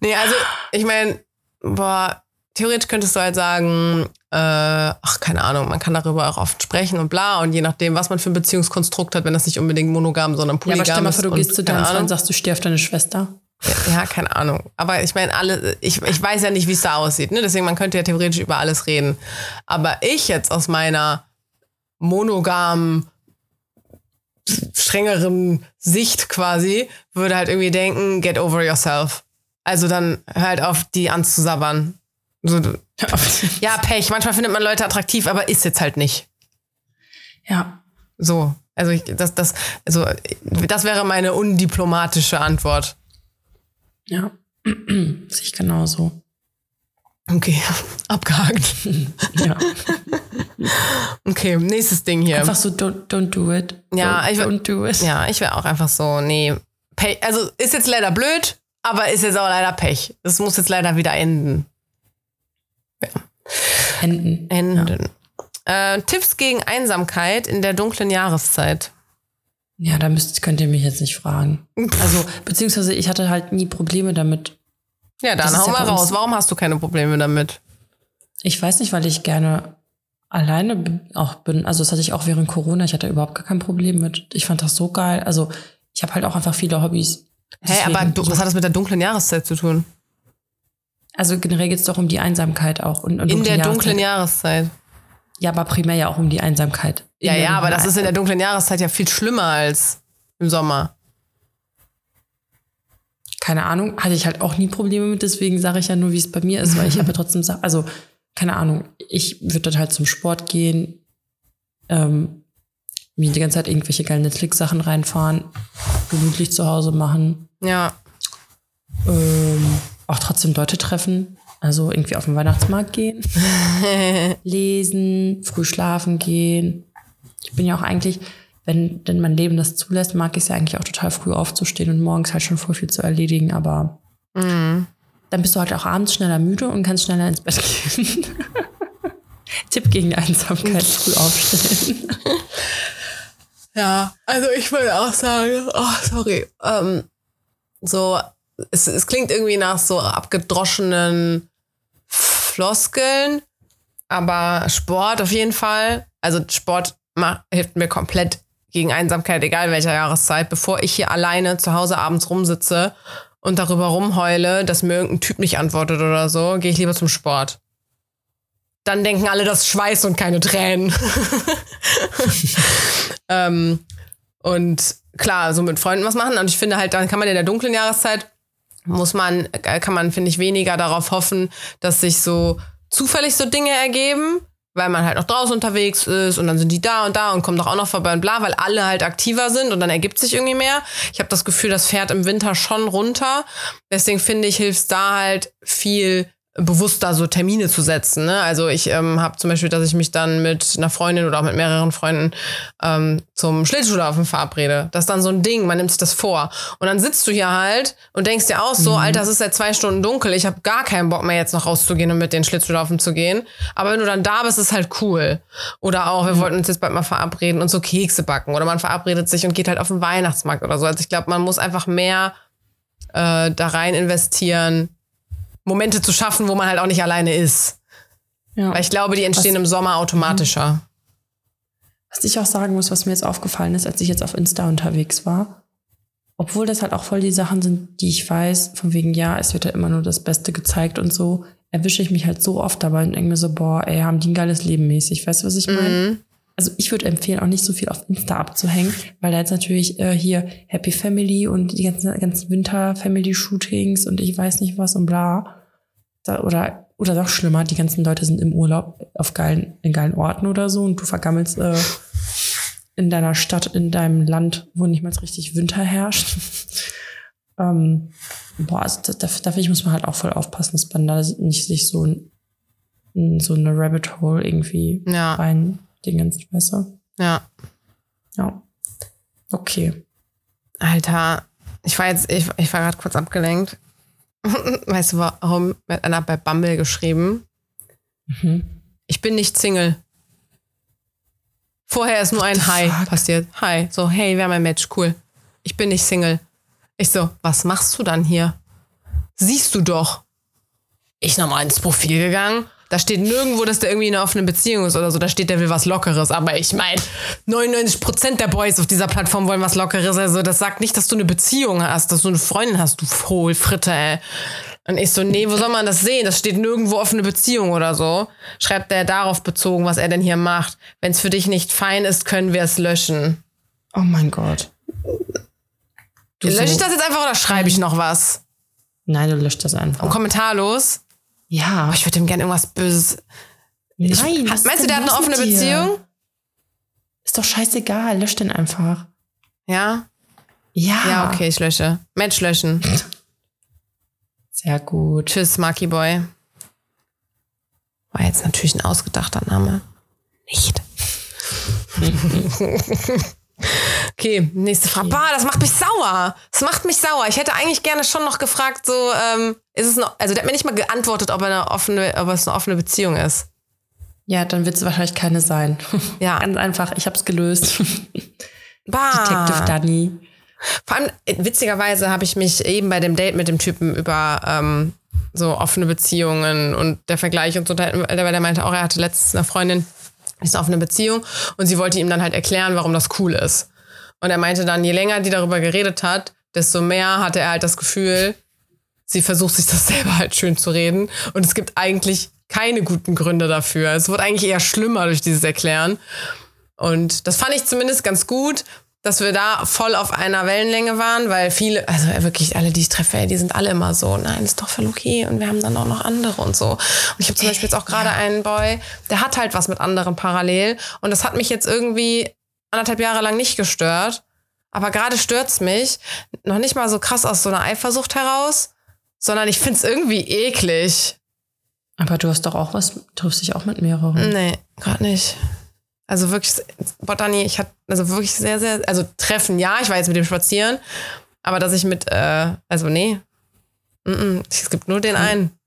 nee, also, ich meine, boah, theoretisch könntest du halt sagen, ach, keine Ahnung, man kann darüber auch oft sprechen und bla. Und je nachdem, was man für ein Beziehungskonstrukt hat, wenn das nicht unbedingt monogam, sondern Ja, polygam aber stell mal ist vor, du und gehst zu deinem Freund und sagst, du auf deine Schwester. Ja, keine Ahnung. Aber ich meine, alle, ich, ich weiß ja nicht, wie es da aussieht. Ne? Deswegen, man könnte ja theoretisch über alles reden. Aber ich jetzt aus meiner monogamen, strengeren Sicht quasi, würde halt irgendwie denken, get over yourself. Also dann hör halt auf, die anzusabbern. So, [laughs] ja, Pech. Manchmal findet man Leute attraktiv, aber ist jetzt halt nicht. Ja, So. Also ich, das, das, also das wäre meine undiplomatische Antwort. ja. [clears throat] Sehe ich genauso. Okay, [laughs] abgehakt. Ja. [laughs] Okay, nächstes Ding hier. Einfach so, don't, don't do it. Ja, don't, ich don't do it. Ja, ich wäre auch einfach so, nee. Pech. Also ist jetzt leider blöd, aber ist jetzt auch leider Pech. Das muss jetzt leider wieder enden. Enden. Enden. Äh, Tipps gegen Einsamkeit in der dunklen Jahreszeit. Ja, da müsst, könnt ihr mich jetzt nicht fragen. Also, beziehungsweise ich hatte halt nie Probleme damit. Ja, Das dann ist hau ja mal uns- raus. Warum hast du keine Probleme damit? Ich weiß nicht, weil ich gerne alleine auch bin. Also das hatte ich auch während Corona. Ich hatte überhaupt gar kein Problem mit. Ich fand das so geil. Also ich habe halt auch einfach viele Hobbys. Hä, aber du, so- was hat das mit der dunklen Jahreszeit zu tun? Also generell geht es doch um die Einsamkeit auch. Und, und In der dunkle dunklen Jahreszeit. Jahreszeit. Ja, aber primär ja auch um die Einsamkeit. In Ja, ja, aber das ist in der dunklen Jahreszeit ja viel schlimmer als im Sommer. keine Ahnung, hatte ich halt auch nie Probleme mit, deswegen sage ich ja nur, wie es bei mir ist, weil ich aber [laughs] trotzdem sage, also keine Ahnung, ich würde dann halt zum Sport gehen, ähm, mir die ganze Zeit irgendwelche geilen Netflix-Sachen reinfahren, gemütlich zu Hause machen, Ja. ähm, auch trotzdem Leute treffen, also irgendwie auf den Weihnachtsmarkt gehen, [laughs] lesen, früh schlafen gehen. Ich bin ja auch eigentlich, wenn denn mein Leben das zulässt, mag ich es ja eigentlich auch total früh aufzustehen und morgens halt schon voll viel zu erledigen, aber Mhm. dann bist du halt auch abends schneller müde und kannst schneller ins Bett gehen. [laughs] Tipp gegen Einsamkeit, früh aufstehen. [laughs] Ja, also ich würde auch sagen, oh, sorry, ähm, so, es, es klingt irgendwie nach so abgedroschenen Floskeln, aber Sport auf jeden Fall. Also Sport macht, hilft mir komplett gegen Einsamkeit, egal welcher Jahreszeit. Bevor ich hier alleine zu Hause abends rumsitze und darüber rumheule, dass mir irgendein Typ nicht antwortet oder so, gehe ich lieber zum Sport. Dann denken alle, das Schweiß und keine Tränen. [laughs] ähm, und klar, so mit Freunden was machen. Und ich finde halt, dann kann man in der dunklen Jahreszeit, muss man, äh, kann man, finde ich, weniger darauf hoffen, dass sich so zufällig so Dinge ergeben, weil man halt noch draußen unterwegs ist und dann sind die da und da und kommen doch auch noch vorbei und bla, weil alle halt aktiver sind und dann ergibt sich irgendwie mehr. Ich habe das Gefühl, das fährt im Winter schon runter. Deswegen finde ich, hilft da halt viel bewusster so Termine zu setzen. Ne? Also ich ähm, habe zum Beispiel, dass ich mich dann mit einer Freundin oder auch mit mehreren Freunden ähm, zum Schlittschuhlaufen verabrede. Das ist dann so ein Ding, man nimmt sich das vor. Und dann sitzt du hier halt und denkst dir aus, so, Alter, es ist seit zwei Stunden dunkel, ich habe gar keinen Bock mehr jetzt noch rauszugehen und mit den Schlittschuhlaufen zu gehen. Aber wenn du dann da bist, ist halt cool. Oder auch, wir wollten uns jetzt bald mal verabreden und so Kekse backen. Oder man verabredet sich und geht halt auf den Weihnachtsmarkt oder so. Also ich glaube, man muss einfach mehr äh, da rein investieren, Momente zu schaffen, wo man halt auch nicht alleine ist. Ja. Weil ich glaube, die entstehen im Sommer automatischer. Was ich auch sagen muss, was mir jetzt aufgefallen ist, als ich jetzt auf Insta unterwegs war, obwohl das halt auch voll die Sachen sind, die ich weiß, von wegen, ja, es wird ja immer nur das Beste gezeigt und so, erwische ich mich halt so oft dabei und denke mir so, boah, ey, haben die ein geiles Leben mäßig. Weißt du, was ich meine? Mhm. Also ich würde empfehlen, auch nicht so viel auf Insta abzuhängen, weil da jetzt natürlich äh, hier Happy Family und die ganzen, ganzen Winter-Family-Shootings und ich weiß nicht was und bla. Da, oder, oder noch schlimmer, die ganzen Leute sind im Urlaub auf geilen, in geilen Orten oder so und du vergammelst äh, in deiner Stadt, in deinem Land, wo nicht mal richtig Winter herrscht. [laughs] ähm, boah, also da, da, ich, muss man halt auch voll aufpassen, dass man da nicht sich so, ein- in so eine Rabbit Hole irgendwie Ja. rein Dingens, weißt du? Ja. Ja. Okay. Alter, ich war jetzt, ich, ich war gerade kurz abgelenkt. [laughs] Weißt du warum? Mir hat einer bei Bumble geschrieben. Mhm. Ich bin nicht Single. Vorher ist nur ein Hi fuck? passiert. Hi. So, hey, wir haben ein Match, cool. Ich bin nicht Single. Ich so, was machst du dann hier? Siehst du doch. Ich nochmal ins Profil gegangen. Da steht nirgendwo, dass der irgendwie in einer offenen Beziehung ist oder so. Da steht, der will was Lockeres. Aber ich meine, 99% der Boys auf dieser Plattform wollen was Lockeres. Also das sagt nicht, dass du eine Beziehung hast, dass du eine Freundin hast, du Hohlfritte, ey. Und ich so, nee, wo soll man das sehen? Das steht nirgendwo offene Beziehung oder so. Schreibt der darauf bezogen, was er denn hier macht. Wenn es für dich nicht fein ist, können wir es löschen. Oh mein Gott. Du Lösche ich so- das jetzt einfach oder schreibe ich noch was? Nein, du löscht das einfach. Kommentarlos? Ja. Aber ich würde ihm gerne irgendwas Böses. Nein, Ich, meinst du, der hat eine offene? Beziehung? Ist doch scheißegal, lösch den einfach. Ja? Ja. Ja, okay, ich lösche. Match löschen. Sehr gut. Tschüss, Marky Boy. War jetzt natürlich ein ausgedachter Name. Nicht. [laughs] okay, nächste Frage. Bah, das macht mich sauer. Das macht mich sauer. Ich hätte eigentlich gerne schon noch gefragt, so, ähm, ist es noch, also der hat mir nicht mal geantwortet, ob er eine offene, ob es eine offene Beziehung ist. Ja, dann wird es wahrscheinlich keine sein. [laughs] Ja. Ganz einfach, ich habe es gelöst. [laughs] Bah. Detective Danny. Vor allem, äh, witzigerweise habe ich mich eben bei dem Date mit dem Typen über ähm, so offene Beziehungen und der Vergleich und so, weil der meinte auch, er hatte letztens eine Freundin, ist eine offene Beziehung und sie wollte ihm dann halt erklären, warum das cool ist. Und er meinte dann, je länger die darüber geredet hat, desto mehr hatte er halt das Gefühl, sie versucht sich das [laughs] selber halt schön zu reden. Und es gibt eigentlich keine guten Gründe dafür. Es wird eigentlich eher schlimmer durch dieses Erklären. Und das fand ich zumindest ganz gut, dass wir da voll auf einer Wellenlänge waren, weil viele, also wirklich alle, die ich treffe, die sind alle immer so, nein, ist doch voll okay und wir haben dann auch noch andere und so. Und ich habe zum Beispiel jetzt auch gerade einen Boy, der hat halt was mit anderen parallel und das hat mich jetzt irgendwie anderthalb Jahre lang nicht gestört. Aber gerade stört's mich noch nicht mal so krass aus so einer Eifersucht heraus, sondern ich find's irgendwie eklig. Aber du hast doch auch was, triffst dich auch mit mehreren. Nee, gerade nicht. Also wirklich, Botany, ich hatte also wirklich sehr, sehr, also Treffen, ja, ich war jetzt mit dem spazieren, aber dass ich mit, äh, also nee, mm -mm, es gibt nur den einen.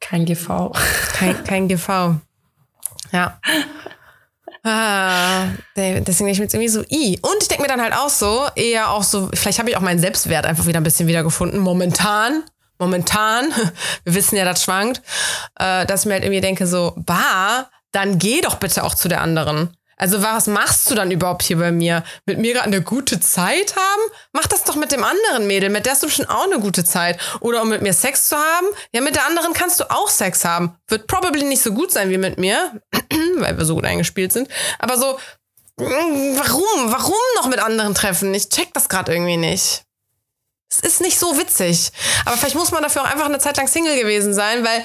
Kein GV. Kein, kein GV. Ja. Ah, deswegen ich mir jetzt irgendwie so, i. Und ich denke mir dann halt auch so, eher auch so, vielleicht habe ich auch meinen Selbstwert einfach wieder ein bisschen wiedergefunden. Momentan, momentan, [laughs] wir wissen ja, das schwankt, äh, dass ich mir halt irgendwie denke so, bah, dann geh doch bitte auch zu der anderen. Also was machst du dann überhaupt hier bei mir? Mit mir gerade eine gute Zeit haben? Mach das doch mit dem anderen Mädel, mit der hast du schon auch eine gute Zeit. Oder um mit mir Sex zu haben? Ja, mit der anderen kannst du auch Sex haben. Wird probably nicht so gut sein wie mit mir, [clears throat] weil wir so gut eingespielt sind. Aber so, warum? Warum noch mit anderen treffen? Ich check das gerade irgendwie nicht. Es ist nicht so witzig. Aber vielleicht muss man dafür auch einfach eine Zeit lang Single gewesen sein, weil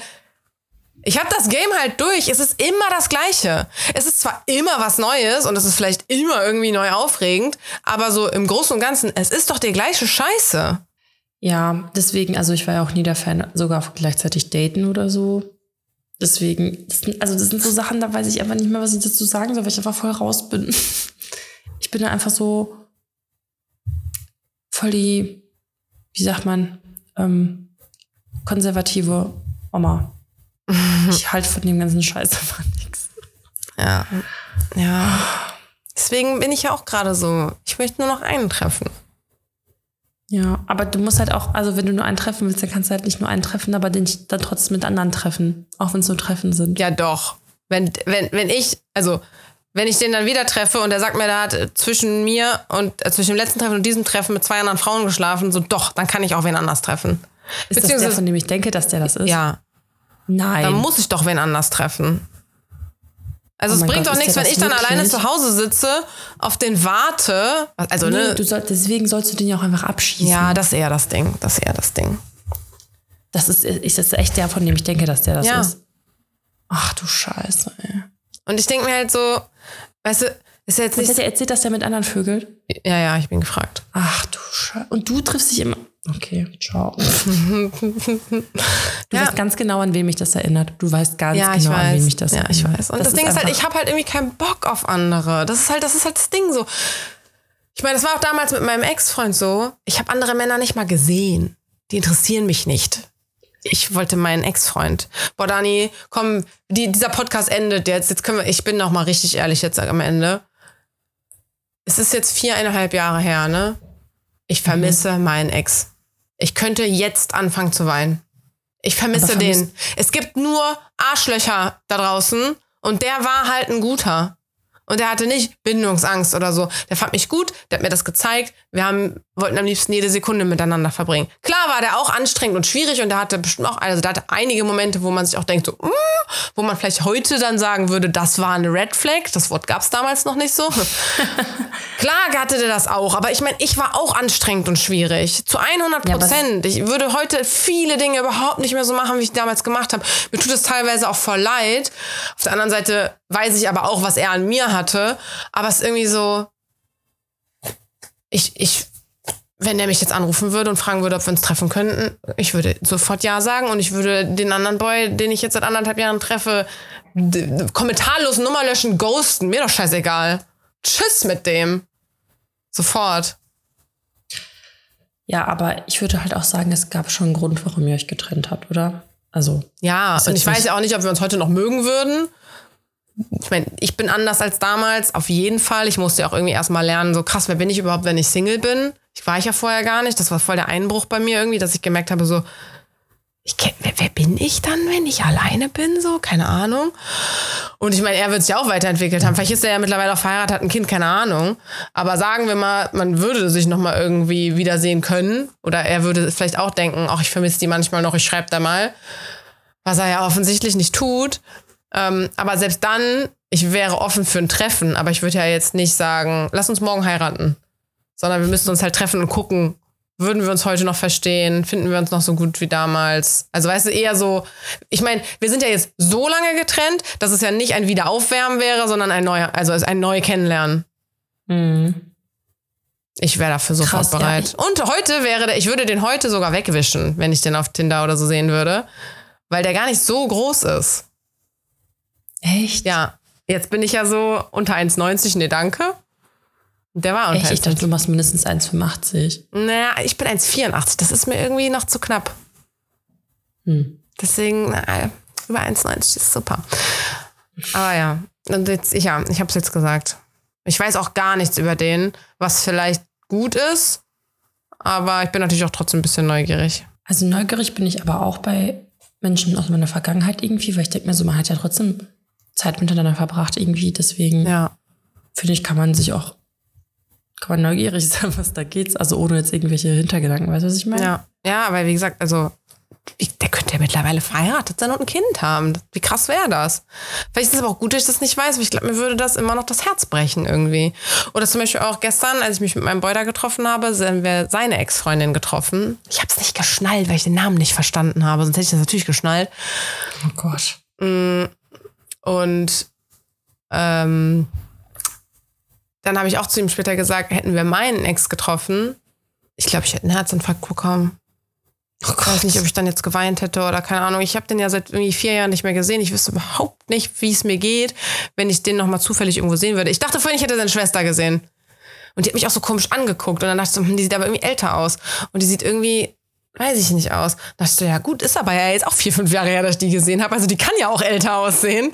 ich habe das Game halt durch. Es ist immer das Gleiche. Es ist zwar immer was Neues und es ist vielleicht immer irgendwie neu aufregend, aber so im Großen und Ganzen, es ist doch die gleiche Scheiße. Ja, deswegen, also ich war ja auch nie der Fan, sogar gleichzeitig daten oder so. Deswegen, das sind, also das sind so Sachen, da weiß ich einfach nicht mehr, was ich dazu sagen soll, weil ich einfach voll raus bin. [laughs] Ich bin da einfach so voll die, wie sagt man, ähm, konservative Oma. Ich halte von dem ganzen Scheiß einfach nichts. Ja. Ja. Deswegen bin ich ja auch gerade so, ich möchte nur noch einen treffen. Ja, aber du musst halt auch, also wenn du nur einen treffen willst, dann kannst du halt nicht nur einen treffen, aber den dann trotzdem mit anderen treffen. Auch wenn es nur Treffen sind. Ja, doch. Wenn, wenn, wenn ich, also wenn ich den dann wieder treffe und er sagt mir, der hat zwischen mir und äh, zwischen dem letzten Treffen und diesem Treffen mit zwei anderen Frauen geschlafen, so doch, dann kann ich auch wen anders treffen. Ist das der, von dem ich denke, dass der das ist? Ja. Nein. Dann muss ich doch wen anders treffen. Also Oh es bringt Gott, doch nichts, wenn ich dann wirklich? alleine zu Hause sitze, auf den warte. Also, nee, ne? soll, deswegen sollst du den ja auch einfach abschießen. Ja, das ist eher das Ding. Das ist eher das Ding. Das ist, ist das echt der, von dem ich denke, dass der das Ja. ist. Ach du Scheiße, ey. Und ich denke mir halt so, weißt du, ist ja jetzt nicht. hat er erzählt, dass der mit anderen vögelt? Ja, ja, ich bin gefragt. Ach du Scheiße. Und du triffst dich immer. Okay, ciao. [laughs] Du Ja. weißt ganz genau, an wen mich das erinnert. Du weißt ganz Ja, genau, an wen weiß. mich das ja, erinnert. ich weiß. Und das, Ding ist halt, ich habe halt irgendwie keinen Bock auf andere. Das ist halt, das ist halt das Ding so. Ich meine, das war auch damals mit meinem Ex-Freund so. Ich habe andere Männer nicht mal gesehen. Die interessieren mich nicht. Ich wollte meinen Ex-Freund. Boah, Dani, komm, die, dieser Podcast endet jetzt. Jetzt können wir, ich bin noch mal richtig ehrlich jetzt am Ende. Es ist jetzt viereinhalb Jahre her, ne? Ich vermisse meinen Ex. Ich könnte jetzt anfangen zu weinen. Ich vermisse den. Es gibt nur Arschlöcher da draußen und der war halt ein guter. Und der hatte nicht Bindungsangst oder so. Der fand mich gut, der hat mir das gezeigt. Wir haben, wollten am liebsten jede Sekunde miteinander verbringen. Klar war der auch anstrengend und schwierig und der hatte bestimmt auch, also der hatte einige Momente, wo man sich auch denkt, so, mm, wo man vielleicht heute dann sagen würde, das war eine Red Flag. Das Wort gab es damals noch nicht so. [laughs] Klar hatte der das auch, aber ich meine, ich war auch anstrengend und schwierig. Zu 100 Ja, aber- Prozent. ich würde heute viele Dinge überhaupt nicht mehr so machen, wie ich damals gemacht habe. Mir tut es teilweise auch voll leid. Auf der anderen Seite weiß ich aber auch, was er an mir hatte. Aber es ist irgendwie so, ich, ich, wenn der mich jetzt anrufen würde und fragen würde, ob wir uns treffen könnten, ich würde sofort Ja sagen und ich würde den anderen Boy, den ich jetzt seit anderthalb Jahren treffe, kommentarlos Nummer löschen, ghosten. Mir doch scheißegal. Tschüss mit dem. Sofort. Ja, aber ich würde halt auch sagen, es gab schon einen Grund, warum ihr euch getrennt habt, oder? Also, Ja, und ich weiß ja auch nicht, ob wir uns heute noch mögen würden. Ich meine, ich bin anders als damals, auf jeden Fall. Ich musste auch irgendwie erstmal lernen, so krass, wer bin ich überhaupt, wenn ich Single bin? Ich war ich ja vorher gar nicht. Das war voll der Einbruch bei mir irgendwie, dass ich gemerkt habe, so, ich kenn, wer, wer bin ich dann, wenn ich alleine bin? So, keine Ahnung. Und ich meine, er wird sich auch weiterentwickelt haben. Vielleicht ist er ja mittlerweile auch verheiratet, hat ein Kind, keine Ahnung. Aber sagen wir mal, man würde sich nochmal irgendwie wiedersehen können. Oder er würde vielleicht auch denken, ach, ich vermisse die manchmal noch, ich schreibe da mal. Was er ja offensichtlich nicht tut. Ähm, aber selbst dann, ich wäre offen für ein Treffen, aber ich würde ja jetzt nicht sagen, lass uns morgen heiraten. Sondern wir müssten uns halt treffen und gucken, würden wir uns heute noch verstehen? Finden wir uns noch so gut wie damals? Also weißt du, eher so, ich meine, wir sind ja jetzt so lange getrennt, dass es ja nicht ein Wiederaufwärmen wäre, sondern ein neuer, also ein neu Kennenlernen. Mhm. Ich wäre dafür sofort Krass, ja, bereit. ich- Und heute wäre der, ich würde den heute sogar wegwischen, wenn ich den auf Tinder oder so sehen würde. Weil der gar nicht so groß ist. Echt? Ja, jetzt bin ich ja so unter 1,90. Nee, danke. Der war unter Echt? Ich dachte, 1,90. du machst mindestens 1,85. Naja, ich bin 1,84. Das ist mir irgendwie noch zu knapp. Hm. Deswegen, na, über 1,90 ist super. Aber ja, und jetzt, ich, ja, ich habe es jetzt gesagt. Ich weiß auch gar nichts über den, was vielleicht gut ist. Aber ich bin natürlich auch trotzdem ein bisschen neugierig. Also neugierig bin ich aber auch bei Menschen aus meiner Vergangenheit irgendwie, weil ich denke mir so, man hat ja trotzdem Zeit miteinander verbracht irgendwie. Deswegen Ja. finde ich, kann man sich auch, kann man neugierig [laughs] sein, was da geht. Also ohne jetzt irgendwelche Hintergedanken, weißt du, was ich meine? Ja, ja, aber wie gesagt, also der könnte ja mittlerweile verheiratet sein und ein Kind haben. Wie krass wäre das? Vielleicht ist es aber auch gut, dass ich das nicht weiß, aber ich glaube, mir würde das immer noch das Herz brechen irgendwie. Oder zum Beispiel auch gestern, als ich mich mit meinem da getroffen habe, sind wir seine Ex-Freundin getroffen. Ich habe es nicht geschnallt, weil ich den Namen nicht verstanden habe, sonst hätte ich das natürlich geschnallt. Oh Gott. Und ähm, dann habe ich auch zu ihm später gesagt, hätten wir meinen Ex getroffen, ich glaube, ich hätte einen Herzinfarkt bekommen. Oh Ich weiß nicht, ob ich dann jetzt geweint hätte oder keine Ahnung. Ich habe den ja seit irgendwie vier Jahren nicht mehr gesehen. Ich wüsste überhaupt nicht, wie es mir geht, wenn ich den nochmal zufällig irgendwo sehen würde. Ich dachte vorhin, ich hätte seine Schwester gesehen. Und die hat mich auch so komisch angeguckt. Und dann dachte ich so, hm, die sieht aber irgendwie älter aus. Und die sieht irgendwie, weiß ich nicht aus. Da dachte ich ja gut, ist aber ja jetzt auch vier, fünf Jahre her, dass ich die gesehen habe. Also die kann ja auch älter aussehen.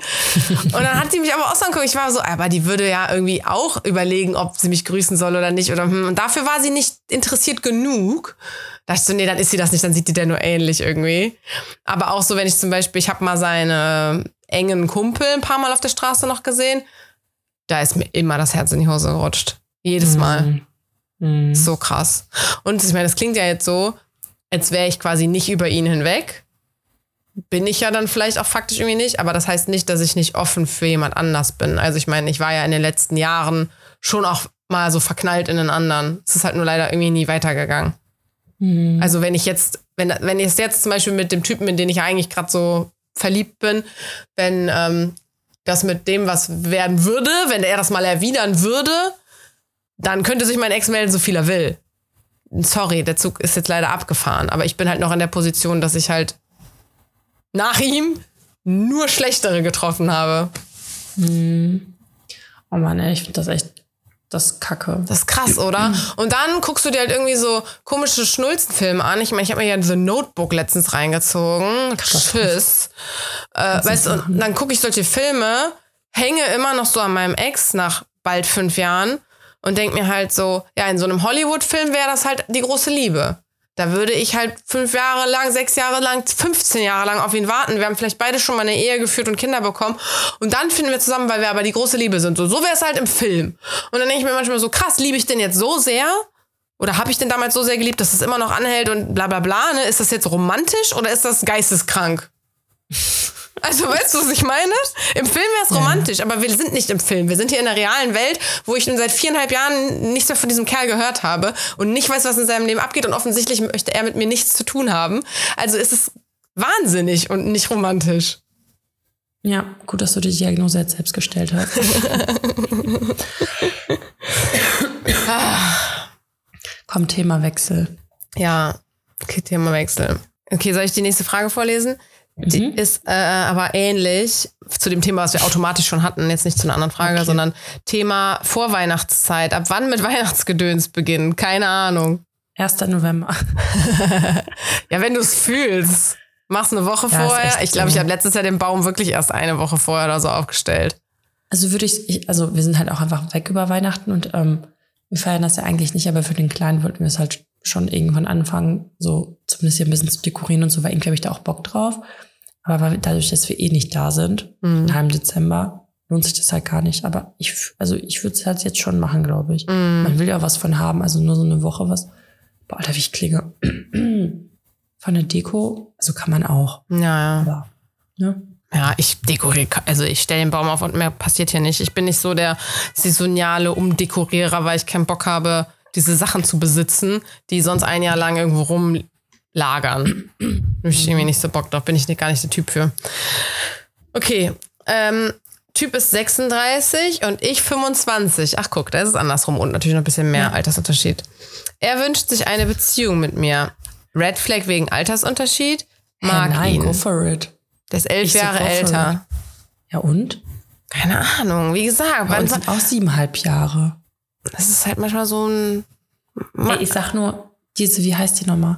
Und dann hat sie mich aber auch angeguckt. Ich war so, aber die würde ja irgendwie auch überlegen, ob sie mich grüßen soll oder nicht. Oder, hm. Und dafür war sie nicht interessiert genug. Da dachte ich so, nee, dann ist sie das nicht, dann sieht die der nur ähnlich irgendwie. Aber auch so, wenn ich zum Beispiel, ich habe mal seine engen Kumpel ein paar Mal auf der Straße noch gesehen, da ist mir immer das Herz in die Hose gerutscht. Jedes Mal. Mhm. So krass. Und ich meine, das klingt ja jetzt so, als wäre ich quasi nicht über ihn hinweg. Bin ich ja dann vielleicht auch faktisch irgendwie nicht, aber das heißt nicht, dass ich nicht offen für jemand anders bin. Also ich meine, ich war ja in den letzten Jahren schon auch mal so verknallt in den anderen. Es ist halt nur leider irgendwie nie weitergegangen. Mhm. Also wenn ich jetzt, wenn, wenn ich es jetzt zum Beispiel mit dem Typen, in den ich eigentlich gerade so verliebt bin, wenn ähm, das mit dem was werden würde, wenn er das mal erwidern würde, dann könnte sich mein Ex melden, so viel er will. Sorry, der Zug ist jetzt leider abgefahren, aber ich bin halt noch in der Position, dass ich halt nach ihm nur schlechtere getroffen habe. Oh Mann, ey, ich finde das echt, das ist kacke. Das ist krass, oder? Und dann guckst du dir halt irgendwie so komische Schnulzenfilme an. Ich meine, ich habe mir ja The Notebook letztens reingezogen. Tschüss. Äh, weißt du, und dann gucke ich solche Filme, hänge immer noch so an meinem Ex nach bald fünf Jahren und denke mir halt so, ja, in so einem Hollywood-Film wäre das halt die große Liebe. Da würde ich halt fünf Jahre lang, sechs Jahre lang, 15 Jahre lang auf ihn warten. Wir haben vielleicht beide schon mal eine Ehe geführt und Kinder bekommen. Und dann finden wir zusammen, weil wir aber die große Liebe sind. So, so wäre es halt im Film. Und dann denke ich mir manchmal so, krass, liebe ich den jetzt so sehr? Oder habe ich den damals so sehr geliebt, dass es immer noch anhält und bla bla bla? Ne? Ist das jetzt romantisch oder ist das geisteskrank? [laughs] Also weißt du, was ich meine? Im Film wäre es romantisch, aber wir sind nicht im Film. Wir sind hier in der realen Welt, wo ich nun seit viereinhalb Jahren nichts mehr von diesem Kerl gehört habe und nicht weiß, was in seinem Leben abgeht und offensichtlich möchte er mit mir nichts zu tun haben. Also ist es wahnsinnig und nicht romantisch. Ja, gut, dass du die Diagnose jetzt selbst gestellt hast. [laughs] Komm, Themawechsel. Ja, okay, Themawechsel. Okay, soll ich die nächste Frage vorlesen? Die ist äh, aber ähnlich zu dem Thema, was wir automatisch schon hatten. Jetzt nicht zu einer anderen Frage, Okay. sondern Thema Vorweihnachtszeit. Ab wann mit Weihnachtsgedöns beginnen? Keine Ahnung. 1. November. [laughs] Ja, wenn du es fühlst. Mach's eine Woche Ja, vorher. Ich glaube, so. ich habe letztes Jahr den Baum wirklich erst eine Woche vorher oder so aufgestellt. Also würde ich, ich, also wir sind halt auch einfach weg über Weihnachten und ähm, wir feiern das ja eigentlich nicht, aber für den Kleinen wollten wir es halt schon irgendwann anfangen, so zumindest hier ein bisschen zu dekorieren und so, weil irgendwie habe ich da auch Bock drauf. Aber dadurch, dass wir eh nicht da sind, Mhm. im Dezember, lohnt sich das halt gar nicht. Aber ich, also ich würde es halt jetzt schon machen, glaube ich. Mhm. Man will ja was von haben, also nur so eine Woche was. Boah, Alter, wie ich klinge. [clears throat] Von der Deko, also kann man auch. Ja, ja. Aber, ne? Ja, ich dekoriere, also ich stelle den Baum auf und mehr passiert hier nicht. Ich bin nicht so der saisonale Umdekorierer, weil ich keinen Bock habe, diese Sachen zu besitzen, die sonst ein Jahr lang irgendwo rumlagern. Hab ich irgendwie nicht so Bock drauf, bin ich nicht, gar nicht der Typ für. Okay, ähm, Typ ist 36 und ich 25. Ach guck, da ist es andersrum und natürlich noch ein bisschen mehr Ja. Altersunterschied. Er wünscht sich eine Beziehung mit mir. Red Flag wegen Altersunterschied. Mag Hä, nein, ihn. go for it. Der ist elf Ich Jahre älter. Ja und? Keine Ahnung, wie gesagt, Bei uns sind auch siebeneinhalb Jahre. das ist halt manchmal so ein. Ey, ich sag nur, diese, wie heißt die nochmal?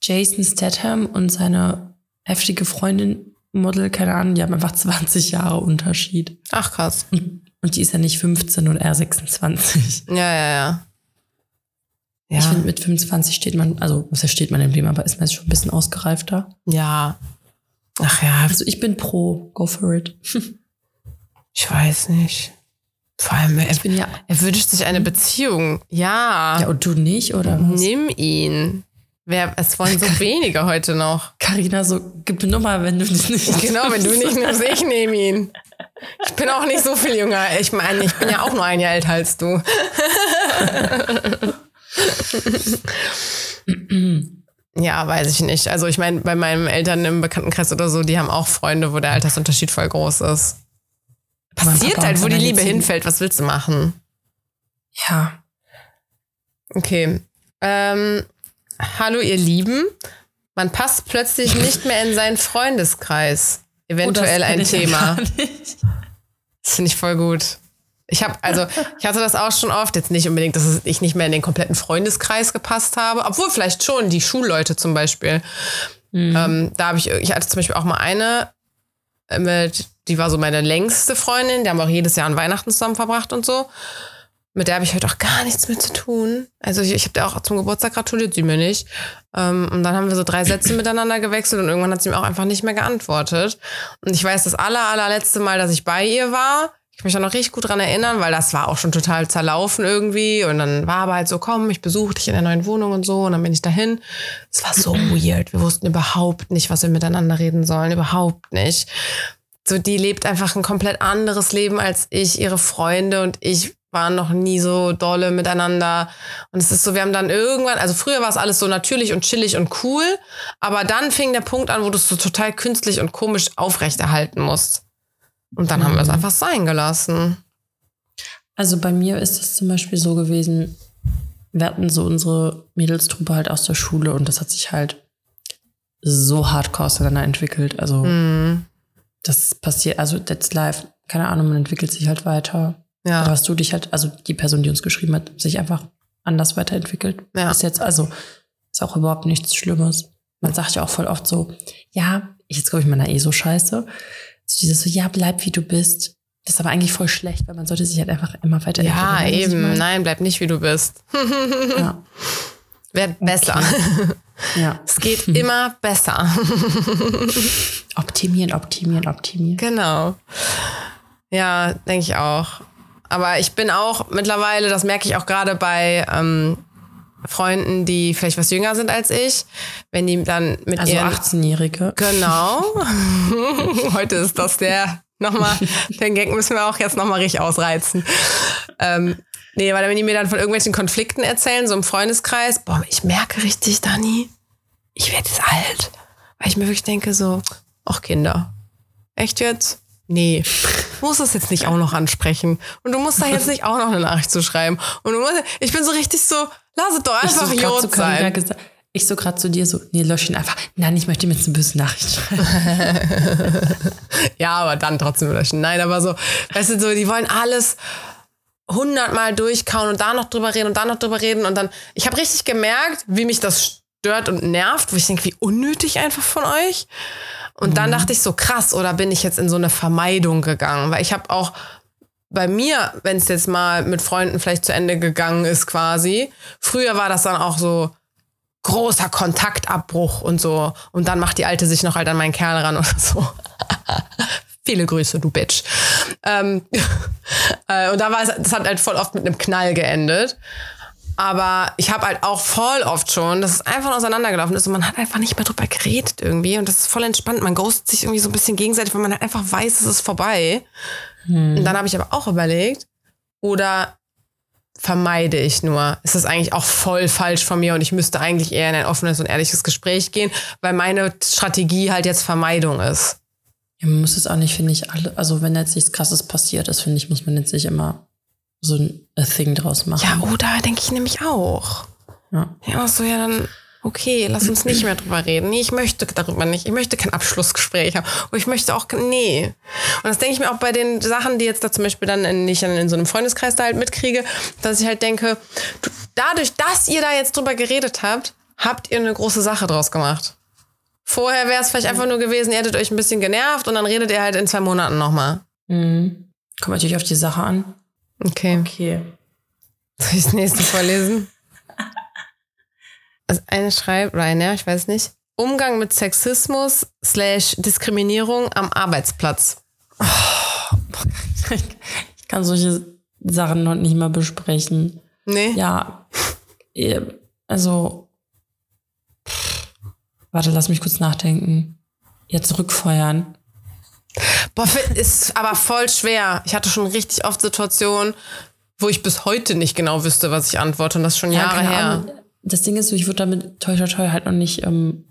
Jason Statham und seine heftige Freundin, Model, keine Ahnung, die haben einfach 20 Jahre Unterschied. Ach krass. Und, die ist ja nicht 15 und er 26. Ja, ja, ja. Ja, Ich finde, mit 25 steht man, also was steht man im Leben, aber ist man jetzt schon ein bisschen ausgereifter. ja. Ach ja, Also ich bin pro, go for it. [laughs] ich weiß nicht. Vor allem, er, Ich bin ja, er wünscht sich eine Beziehung. Ja, ja und du nicht, oder was? nimm ihn. Wer, es wollen so [laughs] wenige heute noch. Carina, so, gib eine Nummer, wenn du nicht Genau, wenn du nicht [laughs] nimmst, ich nehme ihn. Ich bin auch nicht so viel jünger. Ich meine, ich bin ja auch nur ein Jahr älter als du. Ja, weiß ich nicht. Also ich meine, bei meinen Eltern im Bekanntenkreis oder so, die haben auch Freunde, wo der Altersunterschied voll groß ist. Passiert halt, wo die Liebe hinfällt. Was willst du machen? Ja, Okay. Ähm, hallo, ihr Lieben. Man passt plötzlich [laughs] nicht mehr in seinen Freundeskreis. Eventuell Oh, ein Thema. Das finde ich voll gut. Ich habe also ich hatte das auch schon oft jetzt nicht unbedingt, dass ich nicht mehr in den kompletten Freundeskreis gepasst habe, obwohl vielleicht schon die Schulleute zum Beispiel. Ähm, da habe ich ich hatte zum Beispiel auch mal eine äh, mit die war so meine längste Freundin, die haben wir auch jedes Jahr an Weihnachten zusammen verbracht und so. Mit der habe ich heute auch gar nichts mehr zu tun. Also ich, ich habe der auch zum Geburtstag gratuliert, sie mir nicht. Ähm, und dann haben wir so drei Sätze miteinander gewechselt und irgendwann hat sie mir auch einfach nicht mehr geantwortet. Und ich weiß, das aller, allerletzte Mal, dass ich bei ihr war, ich kann mich da noch richtig gut dran erinnern, weil das war auch schon total zerlaufen irgendwie. Und dann war aber halt so, komm, ich besuche dich in der neuen Wohnung und so. Und dann bin ich dahin. Es war so weird. Wir wussten überhaupt nicht, was wir miteinander reden sollen. Überhaupt nicht. So, die lebt einfach ein komplett anderes Leben als ich, ihre Freunde und ich waren noch nie so dolle miteinander. Und es ist so, wir haben dann irgendwann, also früher war es alles so natürlich und chillig und cool, aber dann fing der Punkt an, wo du es so total künstlich und komisch aufrechterhalten musst. Und dann haben wir es einfach sein gelassen. Also bei mir ist es zum Beispiel so gewesen, wir hatten so unsere Mädelstruppe halt aus der Schule und das hat sich halt so hardcore auseinander entwickelt. Also Mhm. das passiert, also that's life. Keine Ahnung, man entwickelt sich halt weiter. Da Ja. hast du dich halt, also die Person, die uns geschrieben hat, sich einfach anders weiterentwickelt. Ja. Bis jetzt, also ist auch überhaupt nichts Schlimmes. Man sagt ja auch voll oft so, ja, ich jetzt glaube ich meiner eh so scheiße. So dieses so, ja, bleib wie du bist. Das ist aber eigentlich voll schlecht, weil man sollte sich halt einfach immer weiterentwickeln. Ja, eben. Nein, bleib nicht, wie du bist. Ja, [laughs] Werd besser. [laughs] ja. Es geht immer besser. [laughs] Optimieren, optimieren, optimieren. Genau. Ja, denke ich auch. Aber ich bin auch mittlerweile, das merke ich auch gerade bei ähm, Freunden, die vielleicht was jünger sind als ich, wenn die dann mit Also ihren 18-Jährige. Genau. [laughs] Heute ist das der nochmal, den Gag müssen wir auch jetzt nochmal richtig ausreizen. Ähm, nee, weil wenn die mir dann von irgendwelchen Konflikten erzählen, so im Freundeskreis, boah, ich merke richtig, Dani, ich werde jetzt alt. Weil ich mir wirklich denke so, ach Kinder, echt jetzt? Nee, du musst das jetzt nicht auch noch ansprechen. Und du musst da jetzt nicht auch noch eine Nachricht zu schreiben. Und du musst, ich bin so richtig so, lass es doch Ich so einfach grad zu Jod sein. gesagt- Ich so gerade zu dir so, nee, lösch ihn einfach. Nein, ich möchte ihm jetzt eine böse Nachricht schreiben. [laughs] Ja, aber dann trotzdem löschen. Nein, aber so, weißt du, so, die wollen alles hundertmal durchkauen und da noch drüber reden und da noch drüber reden. Und dann, ich habe richtig gemerkt, wie mich das stört und nervt, wo ich denke, wie unnötig einfach von euch. Und dann dachte ich so, krass, oder bin ich jetzt in so eine Vermeidung gegangen? Weil ich habe auch bei mir, wenn es jetzt mal mit Freunden vielleicht zu Ende gegangen ist quasi, früher war das dann auch so großer Kontaktabbruch und so. Und dann macht die Alte sich noch halt an meinen Kerl ran [laughs] oder so. Viele Grüße, du Bitch. Ähm, [laughs] äh, und da war es, das hat halt voll oft mit einem Knall geendet. Aber ich habe halt auch voll oft schon, dass es einfach auseinandergelaufen ist und man hat einfach nicht mehr drüber geredet irgendwie. Und das ist voll entspannt. Man ghostet sich irgendwie so ein bisschen gegenseitig, weil man halt einfach weiß, es ist vorbei. Hm. Und dann habe ich aber auch überlegt, oder vermeide ich nur? Ist das eigentlich auch voll falsch von mir und ich müsste eigentlich eher in ein offenes und ehrliches Gespräch gehen, weil meine Strategie halt jetzt Vermeidung ist. Ja, man muss es auch nicht, finde ich, alle, also wenn jetzt nichts krasses passiert ist, finde ich, muss man jetzt nicht immer so ein Thing draus machen. Ja, oh, da denke ich nämlich auch. Ja. Ja, so, ja, dann okay, lass uns nicht mehr drüber reden. Nee, ich möchte darüber nicht. Ich möchte kein Abschlussgespräch haben. Und ich möchte auch, nee. Und das denke ich mir auch bei den Sachen, die jetzt da zum Beispiel dann in, ich in so einem Freundeskreis da halt mitkriege, dass ich halt denke, du, dadurch, dass ihr da jetzt drüber geredet habt, habt ihr eine große Sache draus gemacht. Vorher wäre es vielleicht einfach nur gewesen, ihr hättet euch ein bisschen genervt und dann redet ihr halt in zwei Monaten nochmal. Mhm. Kommt natürlich auf die Sache an. Okay. Okay. Soll ich das nächste vorlesen? Also eine schreibt, Rainer, ich weiß nicht. Umgang mit Sexismus slash Diskriminierung am Arbeitsplatz. Oh, ich kann solche Sachen noch nicht mal besprechen. Nee? Ja. Also. Warte, lass mich kurz nachdenken. Jetzt zurückfeuern. Boah, ist aber voll schwer. Ich hatte schon richtig oft Situationen, wo ich bis heute nicht genau wüsste, was ich antworte. Und das ist schon ja, Jahre her. Ahnung das Ding ist so, ich wurde damit toi toi toi halt noch nicht, ähm,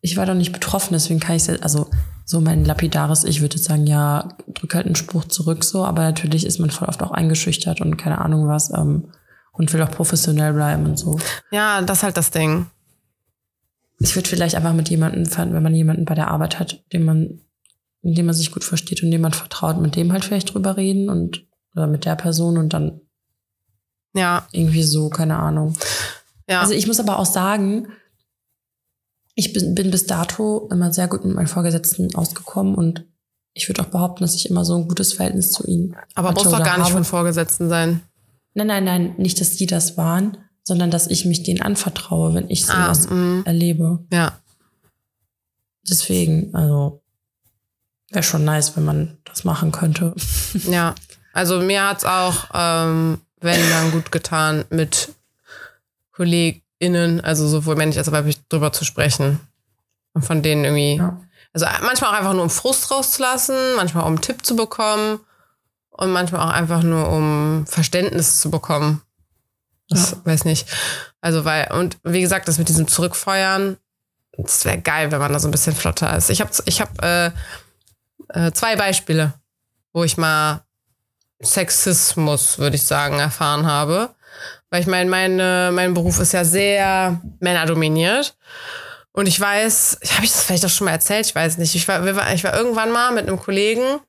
ich war doch nicht betroffen, deswegen kann ich also so mein lapidares Ich würde sagen, ja, drück halt einen Spruch zurück so, aber natürlich ist man voll oft auch eingeschüchtert und keine Ahnung was ähm, und will auch professionell bleiben und so. Ja, das ist halt das Ding. Ich würde vielleicht einfach mit jemandem, wenn man jemanden bei der Arbeit hat, dem man, in dem man sich gut versteht und dem man vertraut, mit dem halt vielleicht drüber reden und oder mit der Person und dann ja. Irgendwie so, keine Ahnung. Ja. Also ich muss aber auch sagen, ich bin, bin bis dato immer sehr gut mit meinen Vorgesetzten ausgekommen und ich würde auch behaupten, dass ich immer so ein gutes Verhältnis zu ihnen Aber muss doch gar nicht von Vorgesetzten sein. Nein, nein, nein, nicht, dass die das waren, sondern dass ich mich denen anvertraue, wenn ich sowas ah, erlebe. Ja. Deswegen, also wäre schon nice, wenn man das machen könnte. Ja, also mir hat's auch ähm, wenn dann gut getan, mit KollegInnen, also sowohl männlich als auch weiblich, drüber zu sprechen. Und von denen irgendwie, ja. also manchmal auch einfach nur um Frust rauszulassen, manchmal um einen Tipp zu bekommen und manchmal auch einfach nur um Verständnis zu bekommen. Das ja. weiß nicht. Also, weil, und wie gesagt, das mit diesem Zurückfeuern, das wäre geil, wenn man da so ein bisschen flotter ist. Ich habe ich hab, äh, äh, zwei Beispiele, wo ich mal Sexismus, würde ich sagen, erfahren habe. Weil ich meine, meine, mein Beruf ist ja sehr männerdominiert. Und ich weiß, habe ich das vielleicht auch schon mal erzählt? Ich weiß nicht. Ich war, war, ich war irgendwann mal mit einem Kollegen,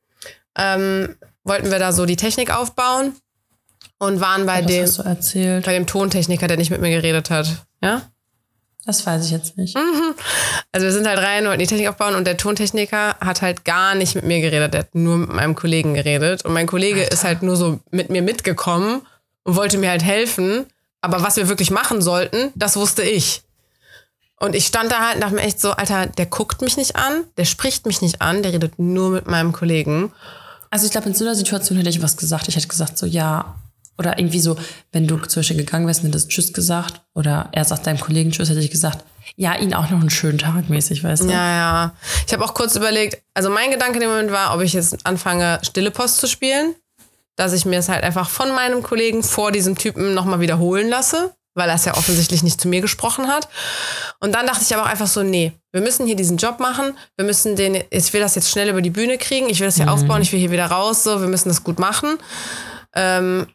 ähm, wollten wir da so die Technik aufbauen und waren bei dem, bei dem Tontechniker, der nicht mit mir geredet hat. Ja? Das weiß ich jetzt nicht. Mhm. Also wir sind halt rein, wollten die Technik aufbauen und der Tontechniker hat halt gar nicht mit mir geredet, der hat nur mit meinem Kollegen geredet. Und mein Kollege Alter. ist halt nur so mit mir mitgekommen und wollte mir halt helfen. Aber was wir wirklich machen sollten, das wusste ich. Und ich stand da halt und dachte mir echt so, Alter, der guckt mich nicht an, der spricht mich nicht an, der redet nur mit meinem Kollegen. Also ich glaube, in so einer Situation hätte ich was gesagt. Ich hätte gesagt so, ja, oder irgendwie so, wenn du zum Beispiel gegangen wärst und hättest Tschüss gesagt oder er sagt deinem Kollegen Tschüss, hätte ich gesagt, ja, ihnen auch noch einen schönen Tag mäßig, weißt du? Ja, ja. Ich habe auch kurz überlegt, also mein Gedanke in dem Moment war, ob ich jetzt anfange, Stille Post zu spielen, dass ich mir es halt einfach von meinem Kollegen vor diesem Typen nochmal wiederholen lasse, weil er es ja offensichtlich nicht zu mir gesprochen hat. Und dann dachte ich aber auch einfach so, nee, wir müssen hier diesen Job machen, wir müssen den, ich will das jetzt schnell über die Bühne kriegen, ich will das hier mhm. aufbauen, ich will hier wieder raus, so, wir müssen das gut machen. Ähm,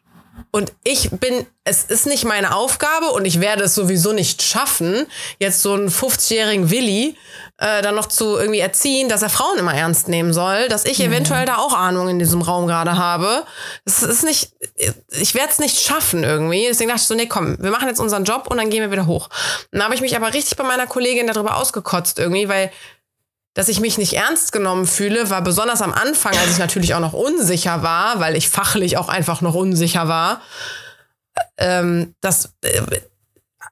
und ich bin, es ist nicht meine Aufgabe und ich werde es sowieso nicht schaffen, jetzt so einen 50-jährigen Willi äh, dann noch zu irgendwie erziehen, dass er Frauen immer ernst nehmen soll, dass ich eventuell da auch Ahnung in diesem Raum gerade habe. Das ist nicht, ich werde es nicht schaffen irgendwie. Deswegen dachte ich so, nee, komm, wir machen jetzt unseren Job und dann gehen wir wieder hoch. Und dann habe ich mich aber richtig bei meiner Kollegin darüber ausgekotzt irgendwie, weil dass ich mich nicht ernst genommen fühle, war besonders am Anfang, als ich natürlich auch noch unsicher war, weil ich fachlich auch einfach noch unsicher war. Ähm, das, äh,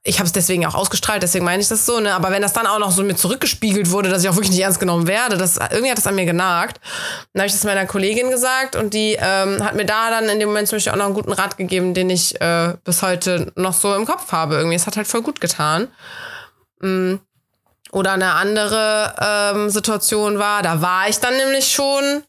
ich habe es deswegen auch ausgestrahlt, deswegen meine ich das so, ne? Aber wenn das dann auch noch so mir zurückgespiegelt wurde, dass ich auch wirklich nicht ernst genommen werde, das irgendwie hat das an mir genagt. Dann habe ich das meiner Kollegin gesagt und die ähm, hat mir da dann in dem Moment zum Beispiel auch noch einen guten Rat gegeben, den ich äh, bis heute noch so im Kopf habe. Irgendwie, es hat halt voll gut getan. Mm. Oder eine andere ähm, Situation war, da war ich dann nämlich schon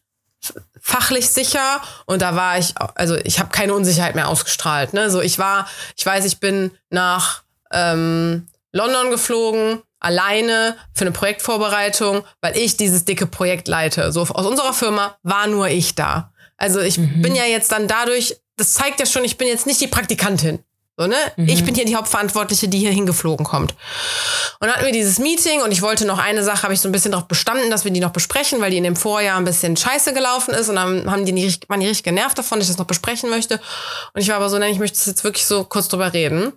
fachlich sicher und da war ich, also ich habe keine Unsicherheit mehr ausgestrahlt. Ne? So ich war, ich weiß, ich bin nach ähm, London geflogen, alleine für eine Projektvorbereitung, weil ich dieses dicke Projekt leite. So aus unserer Firma war nur ich da. Also ich mhm. bin ja jetzt dann dadurch, das zeigt ja schon, ich bin jetzt nicht die Praktikantin. So, ne? Mhm. Ich bin hier die Hauptverantwortliche, die hier hingeflogen kommt. Und dann hatten wir dieses Meeting und ich wollte noch eine Sache, habe ich so ein bisschen darauf bestanden, dass wir die noch besprechen, weil die in dem Vorjahr ein bisschen scheiße gelaufen ist und dann haben die nicht, waren die richtig genervt davon, dass ich das noch besprechen möchte. Und ich war aber so, nein, ich möchte jetzt wirklich so kurz drüber reden.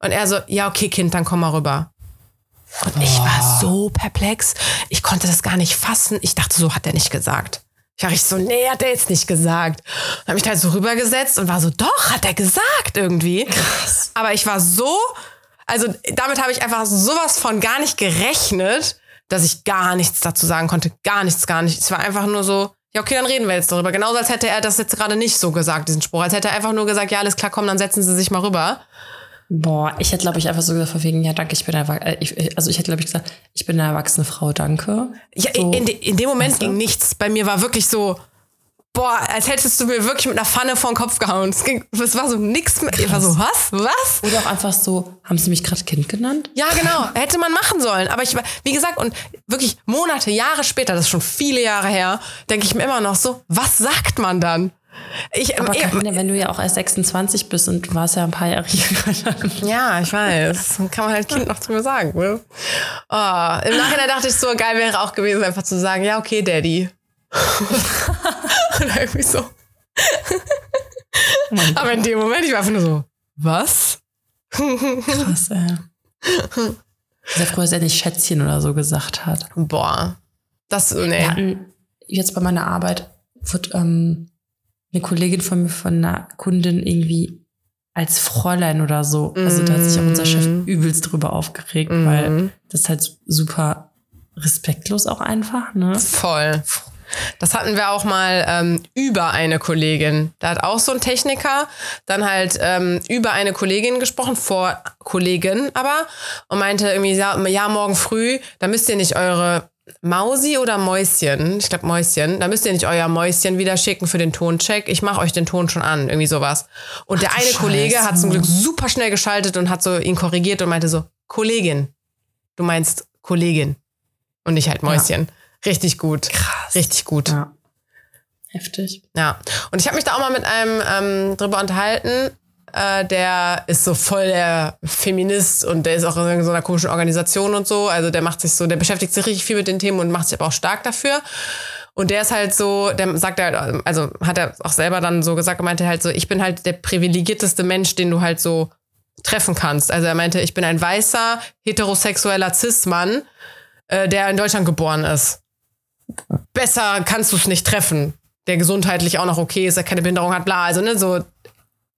Und er so, ja, okay, Kind, dann komm mal rüber. Und ich war so perplex. Ich konnte das gar nicht fassen. Ich dachte, so hat er nicht gesagt. Ich war richtig so, nee, hat er jetzt nicht gesagt. Habe mich da halt so rübergesetzt und war so, doch, hat er gesagt irgendwie. Krass. Aber ich war so, also damit habe ich einfach sowas von gar nicht gerechnet, dass ich gar nichts dazu sagen konnte. Gar nichts, gar nichts. Es war einfach nur so, ja, okay, dann reden wir jetzt darüber. Genauso als hätte er das jetzt gerade nicht so gesagt, diesen Spruch. Als hätte er einfach nur gesagt, ja, alles klar, komm, dann setzen Sie sich mal rüber. Boah, ich hätte, glaube ich, einfach so gesagt, von wegen, ja, danke, ich bin erwachsen. Äh, also ich hätte, glaube ich, gesagt, ich bin eine erwachsene Frau, danke. Ja, so, in, de, in dem Moment ging nichts. Bei mir war wirklich so, boah, als hättest du mir wirklich mit einer Pfanne vor den Kopf gehauen. Es, ging, es war so nix mehr. Ich war so, was? Was? Oder auch einfach so, haben sie mich gerade Kind genannt? Ja, genau. Hätte man machen sollen. Aber ich war, wie gesagt, und wirklich Monate, Jahre später, das ist schon viele Jahre her, denke ich mir immer noch so, was sagt man dann? Ich, aber Carina, wenn du ja auch erst 26 bist und du warst ja ein paar Jahre jünger. Ja, ich weiß. Kann man halt Kind noch drüber sagen. Ne? Oh, Im Nachhinein dachte ich so, geil wäre auch gewesen, einfach zu sagen, ja, okay, Daddy. [laughs] und irgendwie so. Oh aber in dem Moment, ich war einfach nur so, was? Krass, ey. Sehr froh, dass er nicht Schätzchen oder so gesagt hat. Boah. Das, nee. Wir hatten jetzt bei meiner Arbeit wird, ähm, eine Kollegin von mir, von einer Kundin irgendwie als Fräulein oder so. Also da hat sich auch unser Chef mhm. übelst drüber aufgeregt, mm. weil das ist halt super respektlos auch einfach, ne? Voll. Das hatten wir auch mal ähm, über eine Kollegin. Da hat auch so ein Techniker dann halt ähm, über eine Kollegin gesprochen, vor Kollegin aber, und meinte irgendwie, ja morgen früh, da müsst ihr nicht eure Mausi oder Mäuschen? Ich glaube Mäuschen. Da müsst ihr nicht euer Mäuschen wieder schicken für den Toncheck. Ich mache euch den Ton schon an, irgendwie sowas. Und Ach, der eine Scheiße. Kollege hat zum Glück super schnell geschaltet und hat so ihn korrigiert und meinte so, Kollegin. Du meinst Kollegin und nicht halt Mäuschen. Ja. Richtig gut. Krass. Richtig gut. Ja. Heftig. Ja. Und ich habe mich da auch mal mit einem ähm, drüber unterhalten, äh, der ist so voll der Feminist und der ist auch in so einer komischen Organisation und so. Also der macht sich so, der beschäftigt sich richtig viel mit den Themen und macht sich aber auch stark dafür. Und der ist halt so, der sagt halt, also hat er auch selber dann so gesagt, meinte halt so, ich bin halt der privilegierteste Mensch, den du halt so treffen kannst. Also er meinte, ich bin ein weißer, heterosexueller Cis-Mann, äh, der in Deutschland geboren ist. Besser kannst du es nicht treffen. Der gesundheitlich auch noch okay ist, der keine Behinderung hat, bla. Also, ne, so,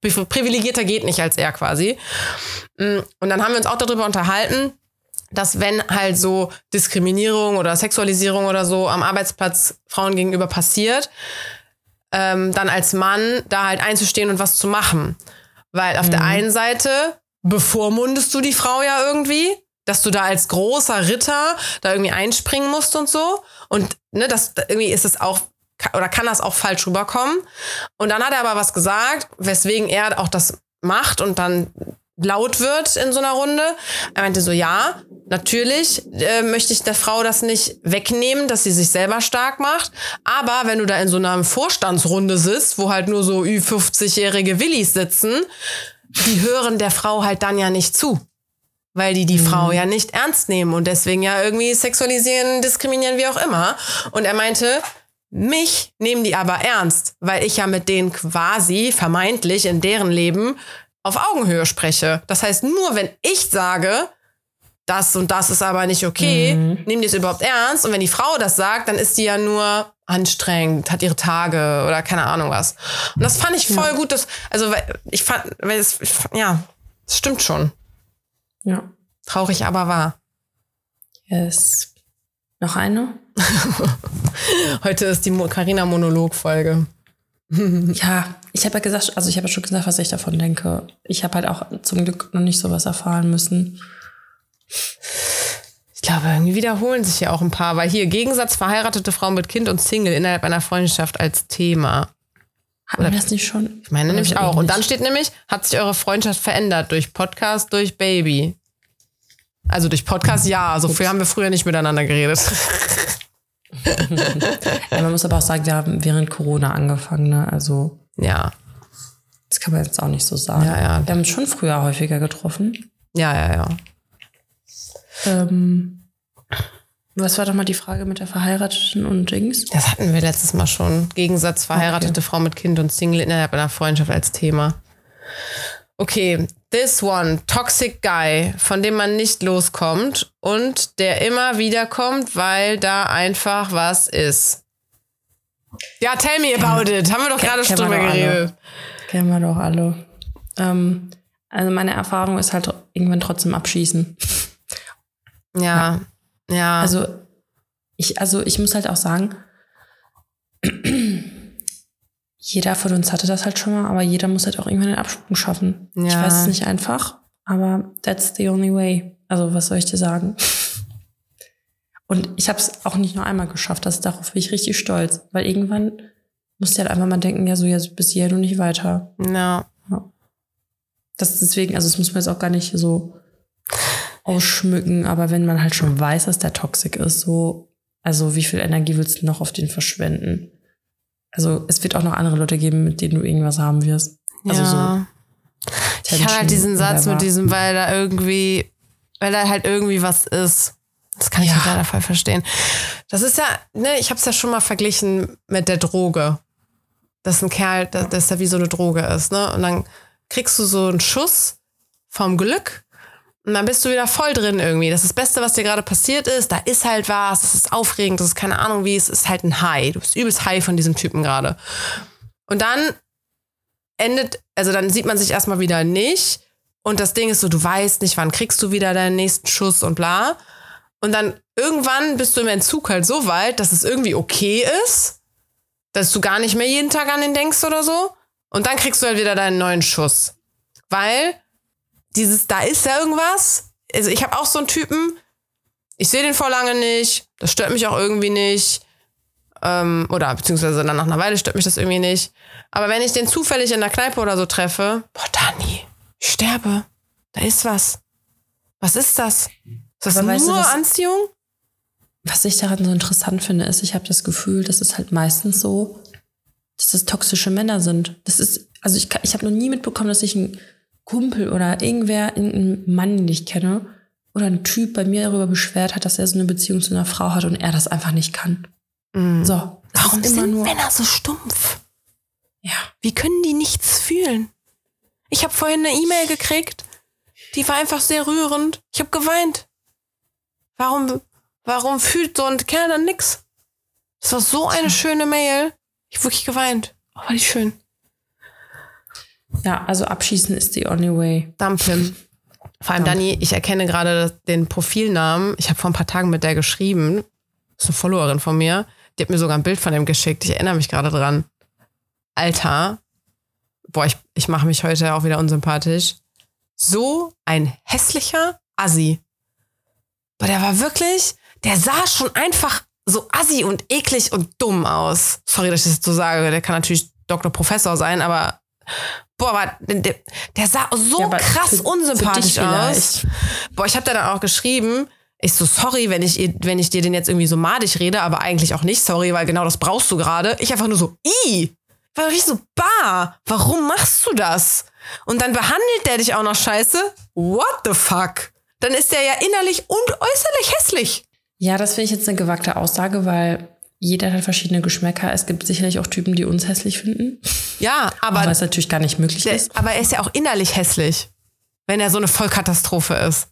privilegierter geht nicht als er quasi. Mm, und dann haben wir uns auch darüber unterhalten, dass wenn halt so Diskriminierung oder Sexualisierung oder so am Arbeitsplatz Frauen gegenüber passiert, ähm, dann als Mann da halt einzustehen und was zu machen. Weil auf mhm. der einen Seite bevormundest du die Frau ja irgendwie, dass du da als großer Ritter da irgendwie einspringen musst und so. Und ne, das irgendwie ist es auch oder kann das auch falsch rüberkommen. Und dann hat er aber was gesagt, weswegen er auch das macht und dann laut wird in so einer Runde. Er meinte so, ja, natürlich äh, möchte ich der Frau das nicht wegnehmen, dass sie sich selber stark macht. Aber wenn du da in so einer Vorstandsrunde sitzt, wo halt nur so Ü50-jährige Willis sitzen, die hören der Frau halt dann ja nicht zu. Weil die die mhm. Frau ja nicht ernst nehmen und deswegen ja irgendwie sexualisieren, diskriminieren, wie auch immer. Und er meinte, mich nehmen die aber ernst, weil ich ja mit denen quasi vermeintlich in deren Leben auf Augenhöhe spreche. Das heißt, nur wenn ich sage, das und das ist aber nicht okay. Mhm. Nehmen die es überhaupt ernst? Und wenn die Frau das sagt, dann ist die ja nur anstrengend, hat ihre Tage oder keine Ahnung was. Und das fand ich voll gut. Dass, also ich fand, weil es, ja, es stimmt schon. Ja. Traurig, aber wahr. Yes. Noch eine? [laughs] Heute ist die Carina Monolog-Folge. [laughs] Ja, ich habe ja gesagt, also ich habe ja schon gesagt, was ich davon denke. Ich habe halt auch zum Glück noch nicht sowas erfahren müssen. Ich glaube, irgendwie wiederholen sich ja auch ein paar, weil hier Gegensatz verheiratete Frau mit Kind und Single innerhalb einer Freundschaft als Thema. Hatten wir das nicht schon? Ich meine Oder nämlich so auch. Und dann steht nämlich, hat sich eure Freundschaft verändert durch Podcast, durch Baby. Also durch Podcast, ja. So viel haben wir früher nicht miteinander geredet. [laughs] Ja, man muss aber auch sagen, wir haben während Corona angefangen, ne? Also, Ja, das kann man jetzt auch nicht so sagen. Ja, ja. Wir haben uns schon früher häufiger getroffen. ja, ja, ja. Ähm, was war doch mal die Frage mit der Verheirateten und Dings? Das hatten wir letztes Mal schon. Gegensatz verheiratete Frau mit Kind und Single innerhalb einer Freundschaft als Thema. Okay, this one, toxic guy, von dem man nicht loskommt und der immer wieder kommt, weil da einfach was ist. Ja, tell me about it. Haben wir doch gerade schon drüber geredet. Kennen wir doch alle. Ähm, also meine Erfahrung ist halt irgendwann trotzdem abschießen. Ja, ja. Also ich, also ich muss halt auch sagen, jeder von uns hatte das halt schon mal, aber jeder muss halt auch irgendwann den Absprung schaffen. Ich Ja. weiß es nicht einfach, aber that's the only way. Also was soll ich dir sagen? Und ich habe es auch nicht nur einmal geschafft, das darauf bin ich richtig stolz, weil irgendwann musst du halt einfach mal denken, ja so jetzt bis hierhin und nicht weiter. ja. Das ist deswegen, also das muss man jetzt auch gar nicht so ausschmücken, aber wenn man halt schon weiß, dass der toxic ist, so, also wie viel Energie willst du noch auf den verschwenden? Also es wird auch noch andere Leute geben, mit denen du irgendwas haben wirst. Also ja. so. Ich habe halt diesen Satz whatever. mit diesem, weil da irgendwie, weil da halt irgendwie was ist. Das kann ich Ja. nicht leider voll verstehen. Das ist ja, ne, ich habe es ja schon mal verglichen mit der Droge. Dass ein Kerl, dass dass er wie so eine Droge ist, ne? Und dann kriegst du so einen Schuss vom Glück und dann bist du wieder voll drin irgendwie. Das ist das Beste, was dir gerade passiert ist. Da ist halt was, das ist aufregend, das ist keine Ahnung wie, es ist halt ein High. Du bist übelst high von diesem Typen gerade. Und dann endet, also dann sieht man sich erstmal wieder nicht. Und das Ding ist so, du weißt nicht, wann kriegst du wieder deinen nächsten Schuss und bla. Und dann irgendwann bist du im Entzug halt so weit, dass es irgendwie okay ist, dass du gar nicht mehr jeden Tag an den denkst oder so. Und dann kriegst du halt wieder deinen neuen Schuss. Weil dieses, da ist ja irgendwas. Also ich habe auch so einen Typen, ich sehe den vor lange nicht, das stört mich auch irgendwie nicht. Ähm, oder beziehungsweise dann nach einer Weile stört mich das irgendwie nicht. Aber wenn ich den zufällig in der Kneipe oder so treffe, boah, Dani, ich sterbe. Da ist was. Was ist das? Ist das Aber nur weißt du, was- Anziehung? Was ich daran so interessant finde, ist, ich habe das Gefühl, dass es halt meistens so, dass das toxische Männer sind. Das ist, also ich, ich habe noch nie mitbekommen, dass ich einen Kumpel oder irgendwer, irgendeinen Mann, den ich kenne, oder ein Typ bei mir darüber beschwert hat, dass er so eine Beziehung zu einer Frau hat und er das einfach nicht kann. So. es Warum sind nur. Männer so stumpf? Ja. Wie können die nichts fühlen? Ich habe vorhin eine E-Mail gekriegt, die war einfach sehr rührend. Ich habe geweint. Warum, warum fühlt so ein Kerl dann nix? Das war so eine schöne Mail. Ich hab wirklich geweint. Oh, war die schön. Ja, also abschießen ist the only way. Dump him. Vor allem, Dani, ich erkenne gerade den Profilnamen. Ich habe vor ein paar Tagen mit der geschrieben. Das ist eine Followerin von mir. Die hat mir sogar ein Bild von dem geschickt. Ich erinnere mich gerade dran. Alter. Boah, ich, ich mache mich heute auch wieder unsympathisch. So ein hässlicher Assi. Boah, der war wirklich, der sah schon einfach so assi und eklig und dumm aus. Sorry, dass ich das so sage. Der kann natürlich Doktor Professor sein, aber boah, war, der, der sah so Ja, krass für- für unsympathisch dich aus. Boah, ich habe da dann auch geschrieben, ich so, sorry, wenn ich, wenn ich dir den jetzt irgendwie so madig rede, aber eigentlich auch nicht sorry, weil genau das brauchst du gerade. Ich einfach nur so, i, war richtig so, bah, warum machst du das? Und dann behandelt der dich auch noch scheiße? What the fuck? Dann ist der ja innerlich und äußerlich hässlich. Ja, das finde ich jetzt eine gewagte Aussage, weil jeder hat verschiedene Geschmäcker. Es gibt sicherlich auch Typen, die uns hässlich finden. Ja, aber, was natürlich gar nicht möglich der, ist. aber er ist ja auch innerlich hässlich, wenn er so eine Vollkatastrophe ist.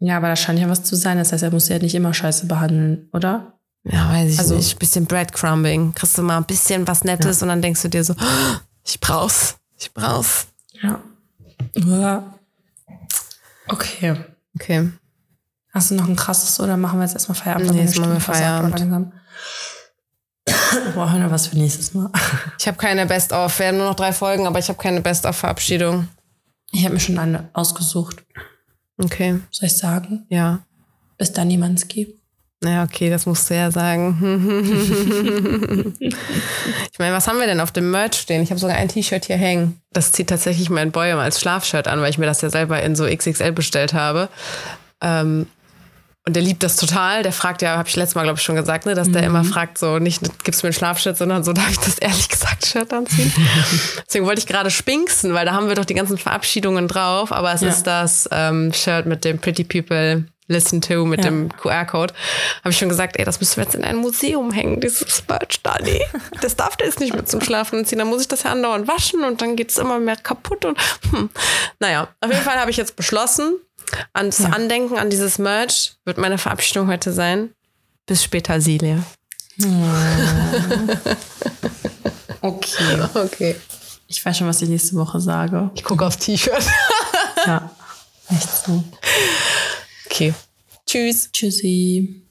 Ja, aber da scheint ja was zu sein. Das heißt, er muss ja nicht immer scheiße behandeln, oder? Ja, weiß ich Also- nicht. Bisschen Breadcrumbing. Kriegst du mal ein bisschen was Nettes und dann denkst du dir so, "Oh, ich brauch's. Ich brauch's. Ja. ja. Okay. Okay. Hast du noch ein krasses oder machen wir jetzt erstmal Feierabend? Nee, jetzt machen wir Feierabend. langsam. Boah, wir was für nächstes Mal. [laughs] Ich habe keine Best-of. Wir haben nur noch drei Folgen, aber ich habe keine Best-of-Verabschiedung. Ich habe mir schon eine ausgesucht. Okay. Soll ich sagen? Ja. Bis dann Niemanski. Ja, okay, das musst du ja sagen. [laughs] ich meine, was haben wir denn auf dem Merch stehen? Ich habe sogar ein T-Shirt hier hängen. Das zieht tatsächlich mein Boy als Schlafshirt an, weil ich mir das ja selber in so XXL bestellt habe. Ähm, und der liebt das total. Der fragt ja, habe ich letztes Mal, glaube ich, schon gesagt, ne, dass der immer fragt, so nicht, gibst du mir ein Schlafshirt, sondern so, [laughs] darf ich das ehrlich gesagt Shirt anziehen? [laughs] Deswegen wollte ich gerade spinksen, weil da haben wir doch die ganzen Verabschiedungen drauf. Aber es Ja. ist das ähm, Shirt mit dem Pretty People Listen to mit Ja. dem QR-Code. Habe ich schon gesagt, ey, das müssen wir jetzt in ein Museum hängen, dieses Merch, Dani. [laughs] Das darf der jetzt nicht mit zum Schlafen ziehen. Dann muss ich das ja andauernd waschen und dann geht es immer mehr kaputt. Und hm. naja, auf jeden Fall habe ich jetzt beschlossen, ans Andenken an dieses Merch wird meine Verabschiedung heute sein. Bis später, Silja. [laughs] Okay. Okay. Ich weiß schon, was ich nächste Woche sage. Ich gucke aufs T-Shirt. Ja. Echt so. Okay. Tschüss. Tschüssi.